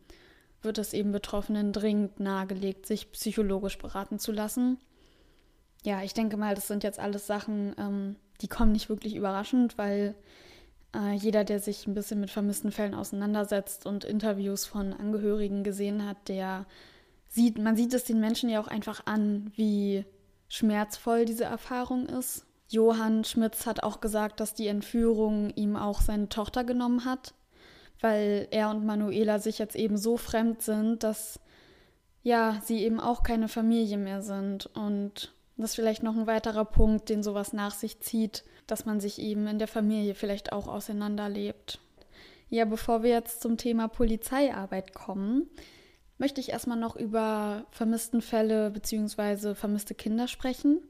wird es eben Betroffenen dringend nahegelegt, sich psychologisch beraten zu lassen. Ja, ich denke mal, das sind jetzt alles Sachen, ähm, die kommen nicht wirklich überraschend, weil äh, jeder, der sich ein bisschen mit vermissten Fällen auseinandersetzt und Interviews von Angehörigen gesehen hat, der sieht, man sieht es den Menschen ja auch einfach an, wie schmerzvoll diese Erfahrung ist. Johann Schmitz hat auch gesagt, dass die Entführung ihm auch seine Tochter genommen hat, weil er und Manuela sich jetzt eben so fremd sind, dass ja, sie eben auch keine Familie mehr sind. Und das ist vielleicht noch ein weiterer Punkt, den sowas nach sich zieht, dass man sich eben in der Familie vielleicht auch auseinanderlebt. Ja, bevor wir jetzt zum Thema Polizeiarbeit kommen, möchte ich erstmal noch über vermissten Fälle bzw. vermisste Kinder sprechen.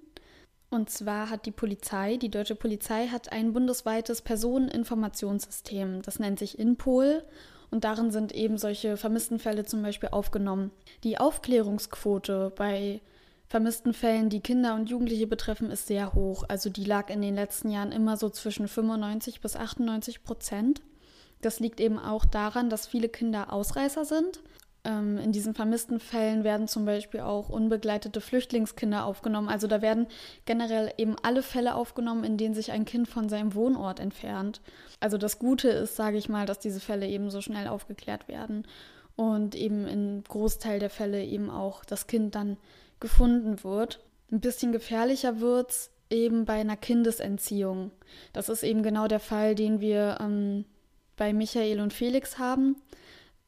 Und zwar hat die Polizei, die deutsche Polizei hat ein bundesweites Personeninformationssystem. Das nennt sich INPOL und darin sind eben solche vermissten Fälle zum Beispiel aufgenommen. Die Aufklärungsquote bei vermissten Fällen, die Kinder und Jugendliche betreffen, ist sehr hoch. Also die lag in den letzten Jahren immer so zwischen 95 bis 98 Prozent. Das liegt eben auch daran, dass viele Kinder Ausreißer sind ähm, in diesen vermissten Fällen werden zum Beispiel auch unbegleitete Flüchtlingskinder aufgenommen. Also da werden generell eben alle Fälle aufgenommen, in denen sich ein Kind von seinem Wohnort entfernt. Also das Gute ist, sage ich mal, dass diese Fälle eben so schnell aufgeklärt werden und eben im Großteil der Fälle eben auch das Kind dann gefunden wird. Ein bisschen gefährlicher wird es eben bei einer Kindesentziehung. Das ist eben genau der Fall, den wir ähm, bei Michael und Felix haben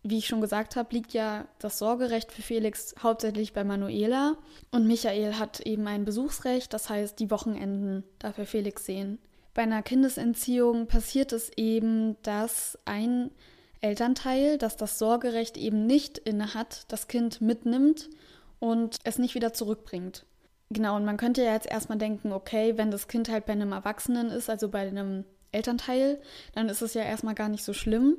wie ich schon gesagt habe, liegt ja das Sorgerecht für Felix hauptsächlich bei Manuela und Michael hat eben ein Besuchsrecht, das heißt, die Wochenenden darf er Felix sehen. Bei einer Kindesentziehung passiert es eben, dass ein Elternteil, das das Sorgerecht eben nicht innehat, das Kind mitnimmt und es nicht wieder zurückbringt. Genau, und man könnte ja jetzt erstmal denken, okay, wenn das Kind halt bei einem Erwachsenen ist, also bei einem Elternteil, dann ist es ja erstmal gar nicht so schlimm.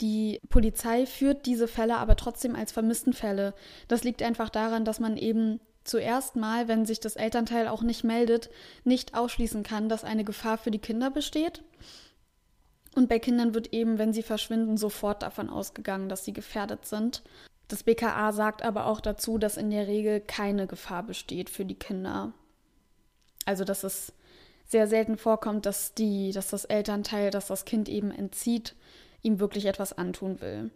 Die Polizei führt diese Fälle aber trotzdem als vermissten Fälle. Das liegt einfach daran, dass man eben zuerst mal, wenn sich das Elternteil auch nicht meldet, nicht ausschließen kann, dass eine Gefahr für die Kinder besteht. Und bei Kindern wird eben, wenn sie verschwinden, sofort davon ausgegangen, dass sie gefährdet sind. Das BKA sagt aber auch dazu, dass in der Regel keine Gefahr besteht für die Kinder. Also dass es sehr selten vorkommt, dass die, dass das Elternteil, dass das Kind eben entzieht, ihm wirklich etwas antun will.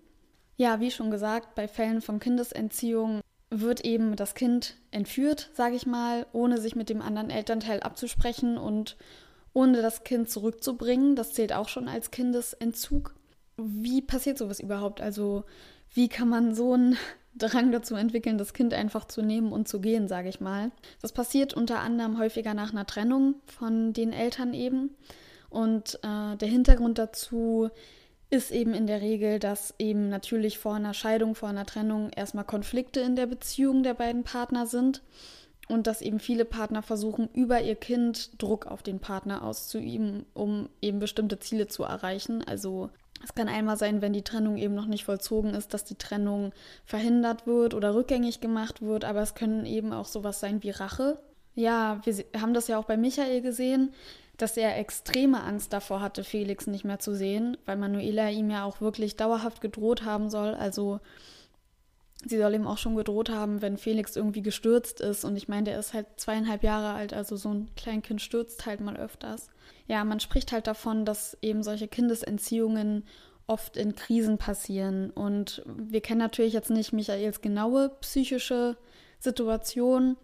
Ja, wie schon gesagt, bei Fällen von Kindesentziehung wird eben das Kind entführt, sage ich mal, ohne sich mit dem anderen Elternteil abzusprechen und ohne das Kind zurückzubringen. Das zählt auch schon als Kindesentzug. Wie passiert sowas überhaupt? Also wie kann man so einen Drang dazu entwickeln, das Kind einfach zu nehmen und zu gehen, sage ich mal. Das passiert unter anderem häufiger nach einer Trennung von den Eltern eben. Und äh, der Hintergrund dazu ist eben in der Regel, dass eben natürlich vor einer Scheidung, vor einer Trennung erstmal Konflikte in der Beziehung der beiden Partner sind und dass eben viele Partner versuchen, über ihr Kind Druck auf den Partner auszuüben, um eben bestimmte Ziele zu erreichen. Also es kann einmal sein, wenn die Trennung eben noch nicht vollzogen ist, dass die Trennung verhindert wird oder rückgängig gemacht wird, aber es können eben auch sowas sein wie Rache. Ja, wir haben das ja auch bei Michael gesehen dass er extreme Angst davor hatte, Felix nicht mehr zu sehen, weil Manuela ihm ja auch wirklich dauerhaft gedroht haben soll. Also sie soll ihm auch schon gedroht haben, wenn Felix irgendwie gestürzt ist. Und ich meine, der ist halt zweieinhalb Jahre alt, also so ein Kleinkind stürzt halt mal öfters. Ja, man spricht halt davon, dass eben solche Kindesentziehungen oft in Krisen passieren. Und wir kennen natürlich jetzt nicht Michaels genaue psychische Situation,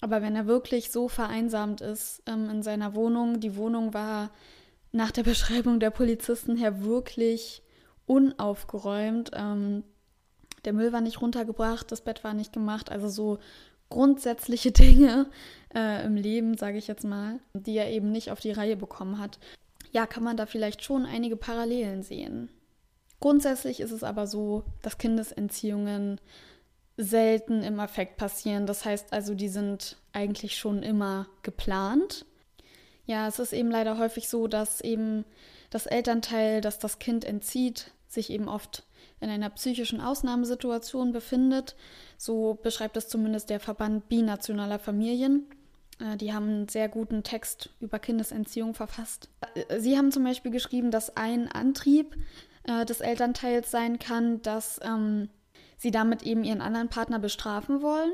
aber wenn er wirklich so vereinsamt ist ähm, in seiner Wohnung, die Wohnung war nach der Beschreibung der Polizisten her wirklich unaufgeräumt. Ähm, der Müll war nicht runtergebracht, das Bett war nicht gemacht, also so grundsätzliche Dinge äh, im Leben, sage ich jetzt mal, die er eben nicht auf die Reihe bekommen hat. Ja, kann man da vielleicht schon einige Parallelen sehen. Grundsätzlich ist es aber so, dass Kindesentziehungen selten im Affekt passieren. Das heißt also, die sind eigentlich schon immer geplant. Ja, es ist eben leider häufig so, dass eben das Elternteil, das das Kind entzieht, sich eben oft in einer psychischen Ausnahmesituation befindet. So beschreibt es zumindest der Verband binationaler Familien. Äh, die haben einen sehr guten Text über Kindesentziehung verfasst. Äh, sie haben zum Beispiel geschrieben, dass ein Antrieb äh, des Elternteils sein kann, dass ähm, sie damit eben ihren anderen Partner bestrafen wollen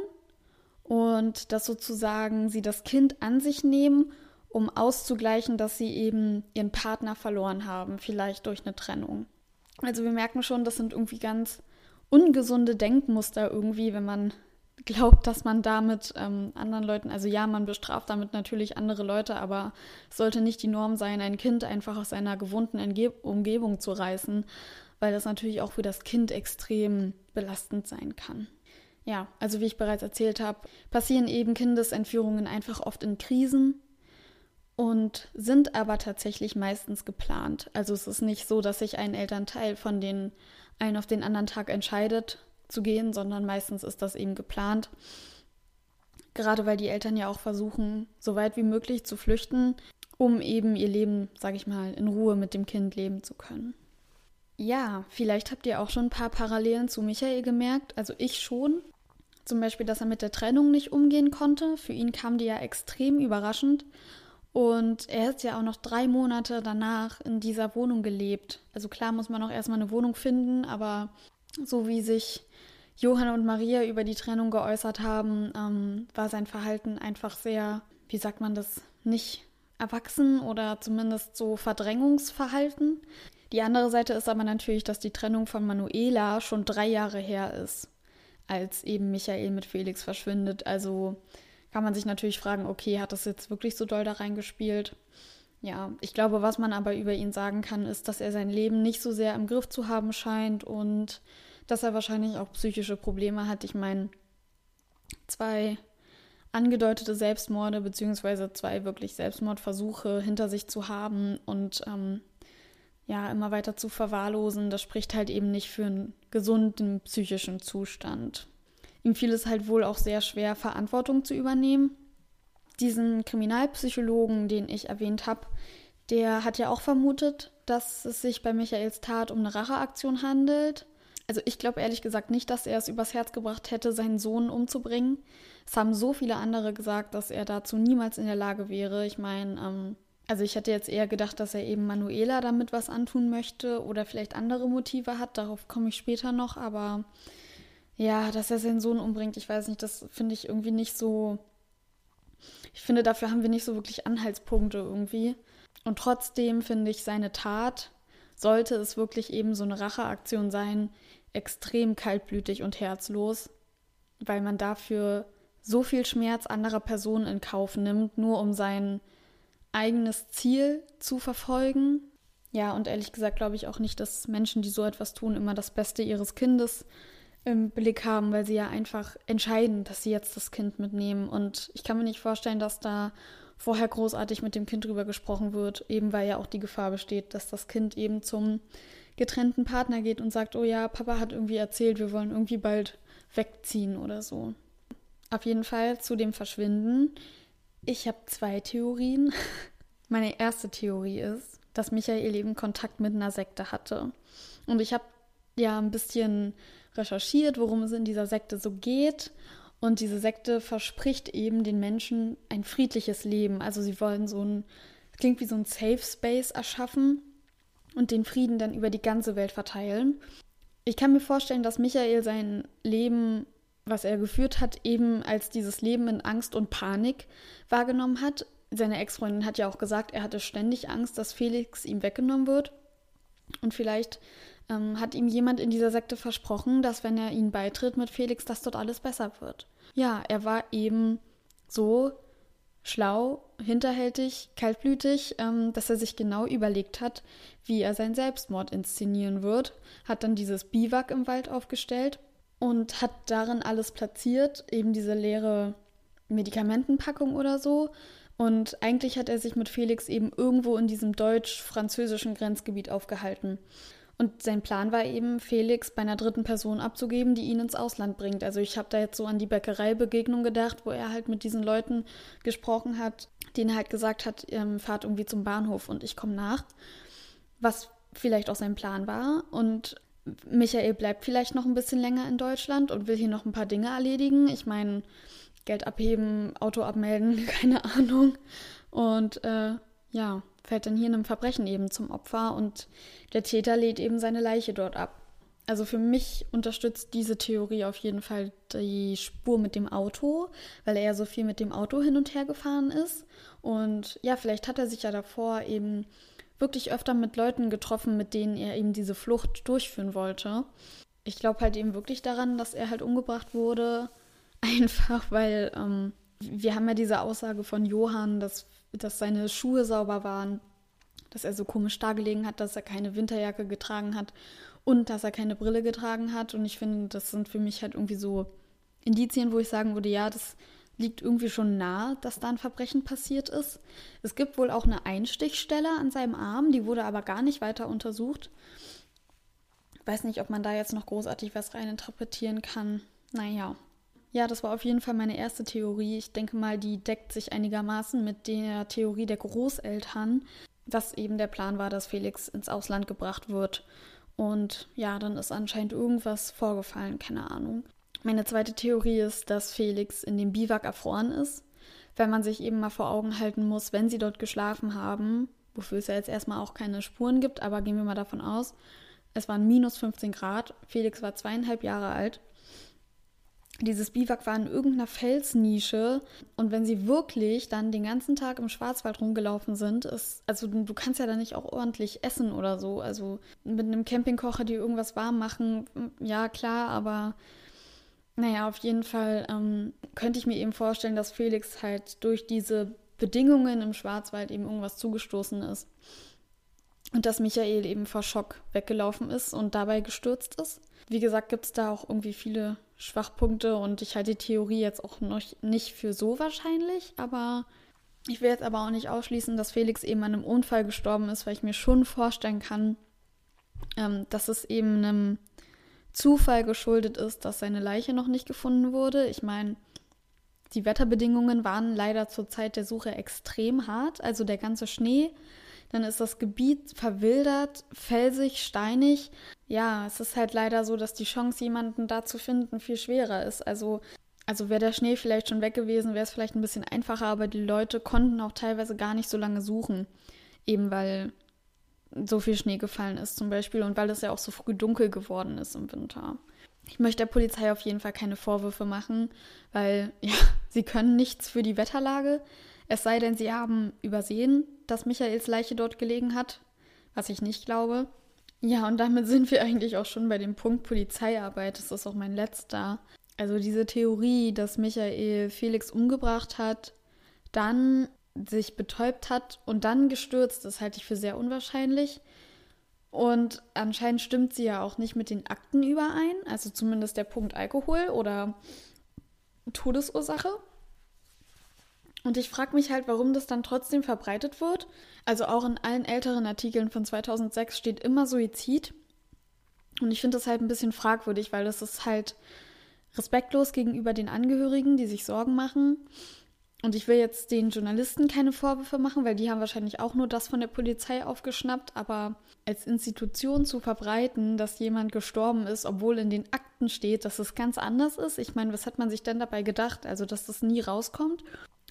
und dass sozusagen sie das Kind an sich nehmen, um auszugleichen, dass sie eben ihren Partner verloren haben, vielleicht durch eine Trennung. Also wir merken schon, das sind irgendwie ganz ungesunde Denkmuster irgendwie, wenn man glaubt, dass man damit ähm, anderen Leuten, also ja, man bestraft damit natürlich andere Leute, aber es sollte nicht die Norm sein, ein Kind einfach aus seiner gewohnten Entge Umgebung zu reißen, weil das natürlich auch für das Kind extrem belastend sein kann. Ja, also wie ich bereits erzählt habe, passieren eben Kindesentführungen einfach oft in Krisen und sind aber tatsächlich meistens geplant. Also es ist nicht so, dass sich ein Elternteil von den einen auf den anderen Tag entscheidet zu gehen, sondern meistens ist das eben geplant. Gerade weil die Eltern ja auch versuchen, so weit wie möglich zu flüchten, um eben ihr Leben, sage ich mal, in Ruhe mit dem Kind leben zu können. Ja, vielleicht habt ihr auch schon ein paar Parallelen zu Michael gemerkt. Also ich schon. Zum Beispiel, dass er mit der Trennung nicht umgehen konnte. Für ihn kam die ja extrem überraschend. Und er ist ja auch noch drei Monate danach in dieser Wohnung gelebt. Also klar muss man auch erstmal eine Wohnung finden, aber so wie sich Johann und Maria über die Trennung geäußert haben, ähm, war sein Verhalten einfach sehr, wie sagt man das, nicht erwachsen oder zumindest so Verdrängungsverhalten. Die andere Seite ist aber natürlich, dass die Trennung von Manuela schon drei Jahre her ist, als eben Michael mit Felix verschwindet. Also kann man sich natürlich fragen, okay, hat das jetzt wirklich so doll da reingespielt? Ja, ich glaube, was man aber über ihn sagen kann, ist, dass er sein Leben nicht so sehr im Griff zu haben scheint und dass er wahrscheinlich auch psychische Probleme hat. Ich meine, zwei angedeutete Selbstmorde beziehungsweise zwei wirklich Selbstmordversuche hinter sich zu haben und ähm, ja, immer weiter zu verwahrlosen, das spricht halt eben nicht für einen gesunden psychischen Zustand. Ihm fiel es halt wohl auch sehr schwer, Verantwortung zu übernehmen. Diesen Kriminalpsychologen, den ich erwähnt habe, der hat ja auch vermutet, dass es sich bei Michaels Tat um eine Racheaktion handelt. Also ich glaube ehrlich gesagt nicht, dass er es übers Herz gebracht hätte, seinen Sohn umzubringen. Es haben so viele andere gesagt, dass er dazu niemals in der Lage wäre. Ich meine, ähm, also ich hätte jetzt eher gedacht, dass er eben Manuela damit was antun möchte oder vielleicht andere Motive hat. Darauf komme ich später noch, aber ja, dass er seinen Sohn umbringt, ich weiß nicht, das finde ich irgendwie nicht so. Ich finde, dafür haben wir nicht so wirklich Anhaltspunkte irgendwie. Und trotzdem finde ich seine Tat, sollte es wirklich eben so eine Racheaktion sein, extrem kaltblütig und herzlos, weil man dafür so viel Schmerz anderer Personen in Kauf nimmt, nur um sein eigenes Ziel zu verfolgen. Ja, und ehrlich gesagt glaube ich auch nicht, dass Menschen, die so etwas tun, immer das Beste ihres Kindes im Blick haben, weil sie ja einfach entscheiden, dass sie jetzt das Kind mitnehmen. Und ich kann mir nicht vorstellen, dass da vorher großartig mit dem Kind drüber gesprochen wird, eben weil ja auch die Gefahr besteht, dass das Kind eben zum getrennten Partner geht und sagt, oh ja, Papa hat irgendwie erzählt, wir wollen irgendwie bald wegziehen oder so. Auf jeden Fall zu dem Verschwinden. Ich habe zwei Theorien. Meine erste Theorie ist, dass Michael eben Kontakt mit einer Sekte hatte. Und ich habe ja ein bisschen recherchiert, worum es in dieser Sekte so geht. Und diese Sekte verspricht eben den Menschen ein friedliches Leben. Also sie wollen so ein, klingt wie so ein Safe Space erschaffen und den Frieden dann über die ganze Welt verteilen. Ich kann mir vorstellen, dass Michael sein Leben, was er geführt hat, eben als dieses Leben in Angst und Panik wahrgenommen hat. Seine Ex-Freundin hat ja auch gesagt, er hatte ständig Angst, dass Felix ihm weggenommen wird. Und vielleicht ähm, hat ihm jemand in dieser Sekte versprochen, dass wenn er ihn beitritt mit Felix, dass dort alles besser wird. Ja, er war eben so schlau, hinterhältig, kaltblütig, ähm, dass er sich genau überlegt hat, wie er seinen Selbstmord inszenieren wird, hat dann dieses Biwak im Wald aufgestellt und hat darin alles platziert, eben diese leere Medikamentenpackung oder so. Und eigentlich hat er sich mit Felix eben irgendwo in diesem deutsch-französischen Grenzgebiet aufgehalten. Und sein Plan war eben, Felix bei einer dritten Person abzugeben, die ihn ins Ausland bringt. Also ich habe da jetzt so an die Bäckereibegegnung gedacht, wo er halt mit diesen Leuten gesprochen hat, denen halt gesagt hat, ähm, fahrt irgendwie zum Bahnhof und ich komme nach. Was vielleicht auch sein Plan war. Und Michael bleibt vielleicht noch ein bisschen länger in Deutschland und will hier noch ein paar Dinge erledigen. Ich meine, Geld abheben, Auto abmelden, keine Ahnung. Und äh, ja, fällt dann hier einem Verbrechen eben zum Opfer und der Täter lädt eben seine Leiche dort ab. Also für mich unterstützt diese Theorie auf jeden Fall die Spur mit dem Auto, weil er so viel mit dem Auto hin und her gefahren ist. Und ja, vielleicht hat er sich ja davor eben wirklich öfter mit Leuten getroffen, mit denen er eben diese Flucht durchführen wollte. Ich glaube halt eben wirklich daran, dass er halt umgebracht wurde, einfach weil ähm, wir haben ja diese Aussage von Johann, dass dass seine Schuhe sauber waren, dass er so komisch dargelegen hat, dass er keine Winterjacke getragen hat und dass er keine Brille getragen hat. Und ich finde, das sind für mich halt irgendwie so Indizien, wo ich sagen würde, ja, das liegt irgendwie schon nah, dass da ein Verbrechen passiert ist. Es gibt wohl auch eine Einstichstelle an seinem Arm, die wurde aber gar nicht weiter untersucht. Weiß nicht, ob man da jetzt noch großartig was reininterpretieren kann. Naja, ja, das war auf jeden Fall meine erste Theorie. Ich denke mal, die deckt sich einigermaßen mit der Theorie der Großeltern, dass eben der Plan war, dass Felix ins Ausland gebracht wird. Und ja, dann ist anscheinend irgendwas vorgefallen, keine Ahnung. Meine zweite Theorie ist, dass Felix in dem Biwak erfroren ist, wenn man sich eben mal vor Augen halten muss, wenn sie dort geschlafen haben, wofür es ja jetzt erstmal auch keine Spuren gibt, aber gehen wir mal davon aus, es waren minus 15 Grad, Felix war zweieinhalb Jahre alt dieses Biwak war in irgendeiner Felsnische und wenn sie wirklich dann den ganzen Tag im Schwarzwald rumgelaufen sind, ist, also du kannst ja da nicht auch ordentlich essen oder so. Also mit einem Campingkocher, die irgendwas warm machen, ja klar, aber naja, auf jeden Fall ähm, könnte ich mir eben vorstellen, dass Felix halt durch diese Bedingungen im Schwarzwald eben irgendwas zugestoßen ist. Und dass Michael eben vor Schock weggelaufen ist und dabei gestürzt ist. Wie gesagt, gibt es da auch irgendwie viele Schwachpunkte und ich halte die Theorie jetzt auch noch nicht für so wahrscheinlich, aber ich will jetzt aber auch nicht ausschließen, dass Felix eben an einem Unfall gestorben ist, weil ich mir schon vorstellen kann, ähm, dass es eben einem Zufall geschuldet ist, dass seine Leiche noch nicht gefunden wurde. Ich meine, die Wetterbedingungen waren leider zur Zeit der Suche extrem hart, also der ganze Schnee dann ist das Gebiet verwildert, felsig, steinig. Ja, es ist halt leider so, dass die Chance, jemanden da zu finden, viel schwerer ist. Also, also wäre der Schnee vielleicht schon weg gewesen, wäre es vielleicht ein bisschen einfacher, aber die Leute konnten auch teilweise gar nicht so lange suchen. Eben weil so viel Schnee gefallen ist zum Beispiel und weil es ja auch so früh dunkel geworden ist im Winter. Ich möchte der Polizei auf jeden Fall keine Vorwürfe machen, weil ja, sie können nichts für die Wetterlage. Es sei denn, sie haben übersehen, dass Michaels Leiche dort gelegen hat, was ich nicht glaube. Ja, und damit sind wir eigentlich auch schon bei dem Punkt Polizeiarbeit. Das ist auch mein letzter. Also diese Theorie, dass Michael Felix umgebracht hat, dann sich betäubt hat und dann gestürzt, das halte ich für sehr unwahrscheinlich. Und anscheinend stimmt sie ja auch nicht mit den Akten überein, also zumindest der Punkt Alkohol oder Todesursache. Und ich frage mich halt, warum das dann trotzdem verbreitet wird. Also auch in allen älteren Artikeln von 2006 steht immer Suizid. Und ich finde das halt ein bisschen fragwürdig, weil das ist halt respektlos gegenüber den Angehörigen, die sich Sorgen machen. Und ich will jetzt den Journalisten keine Vorwürfe machen, weil die haben wahrscheinlich auch nur das von der Polizei aufgeschnappt. Aber als Institution zu verbreiten, dass jemand gestorben ist, obwohl in den Akten steht, dass es ganz anders ist. Ich meine, was hat man sich denn dabei gedacht? Also, dass das nie rauskommt.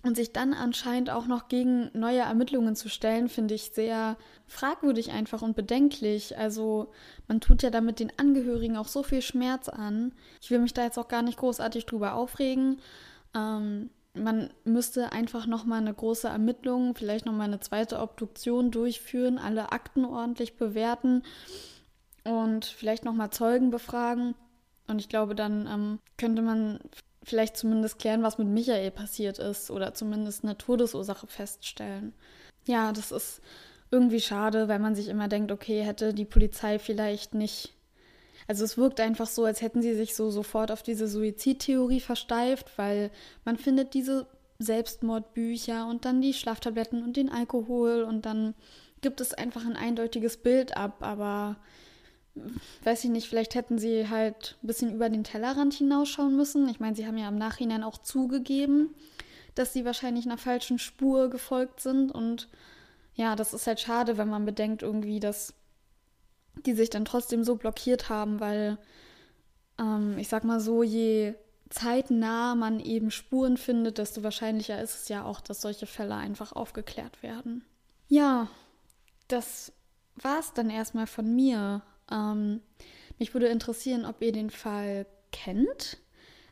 Und sich dann anscheinend auch noch gegen neue Ermittlungen zu stellen, finde ich sehr fragwürdig einfach und bedenklich. Also man tut ja damit den Angehörigen auch so viel Schmerz an. Ich will mich da jetzt auch gar nicht großartig drüber aufregen. Ähm, man müsste einfach nochmal eine große Ermittlung, vielleicht nochmal eine zweite Obduktion durchführen, alle Akten ordentlich bewerten und vielleicht nochmal Zeugen befragen. Und ich glaube, dann ähm, könnte man vielleicht zumindest klären, was mit Michael passiert ist oder zumindest eine Todesursache feststellen. Ja, das ist irgendwie schade, weil man sich immer denkt, okay, hätte die Polizei vielleicht nicht. Also es wirkt einfach so, als hätten sie sich so sofort auf diese Suizidtheorie versteift, weil man findet diese Selbstmordbücher und dann die Schlaftabletten und den Alkohol und dann gibt es einfach ein eindeutiges Bild ab, aber weiß ich nicht, vielleicht hätten sie halt ein bisschen über den Tellerrand hinausschauen müssen. Ich meine, sie haben ja im Nachhinein auch zugegeben, dass sie wahrscheinlich einer falschen Spur gefolgt sind. Und ja, das ist halt schade, wenn man bedenkt irgendwie, dass die sich dann trotzdem so blockiert haben, weil ähm, ich sag mal so, je zeitnah man eben Spuren findet, desto wahrscheinlicher ist es ja auch, dass solche Fälle einfach aufgeklärt werden. Ja, das war es dann erstmal von mir. Ähm, mich würde interessieren, ob ihr den Fall kennt.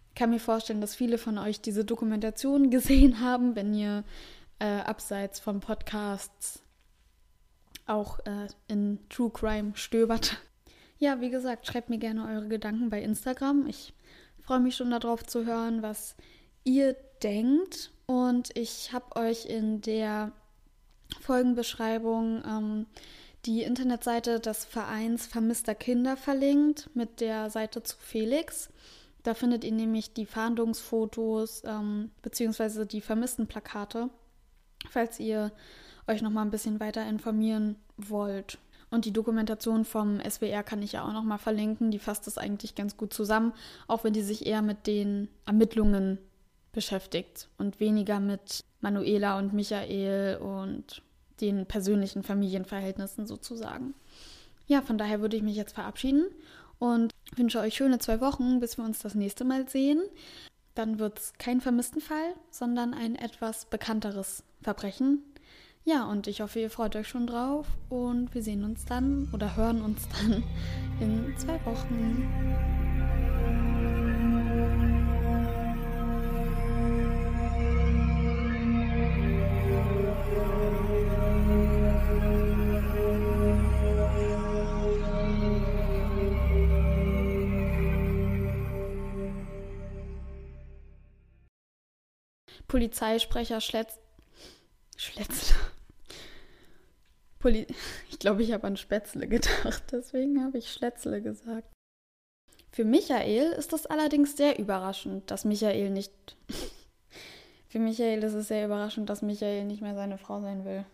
Ich kann mir vorstellen, dass viele von euch diese Dokumentation gesehen haben, wenn ihr äh, abseits von Podcasts auch äh, in True Crime stöbert. Ja, wie gesagt, schreibt mir gerne eure Gedanken bei Instagram. Ich freue mich schon darauf zu hören, was ihr denkt. Und ich habe euch in der Folgenbeschreibung ähm, die Internetseite des Vereins Vermisster Kinder verlinkt mit der Seite zu Felix. Da findet ihr nämlich die Fahndungsfotos ähm, bzw. die vermissten Plakate, falls ihr euch noch mal ein bisschen weiter informieren wollt. Und die Dokumentation vom SWR kann ich ja auch noch mal verlinken. Die fasst das eigentlich ganz gut zusammen, auch wenn die sich eher mit den Ermittlungen beschäftigt und weniger mit Manuela und Michael und den persönlichen Familienverhältnissen sozusagen. Ja, von daher würde ich mich jetzt verabschieden und wünsche euch schöne zwei Wochen, bis wir uns das nächste Mal sehen. Dann wird es kein vermissten Fall, sondern ein etwas bekannteres Verbrechen. Ja, und ich hoffe, ihr freut euch schon drauf und wir sehen uns dann oder hören uns dann in zwei Wochen. Polizeisprecher Schletz. Schletzle. Poli ich glaube, ich habe an Spätzle gedacht, deswegen habe ich Schletzle gesagt. Für Michael ist es allerdings sehr überraschend, dass Michael nicht. Für Michael ist es sehr überraschend, dass Michael nicht mehr seine Frau sein will.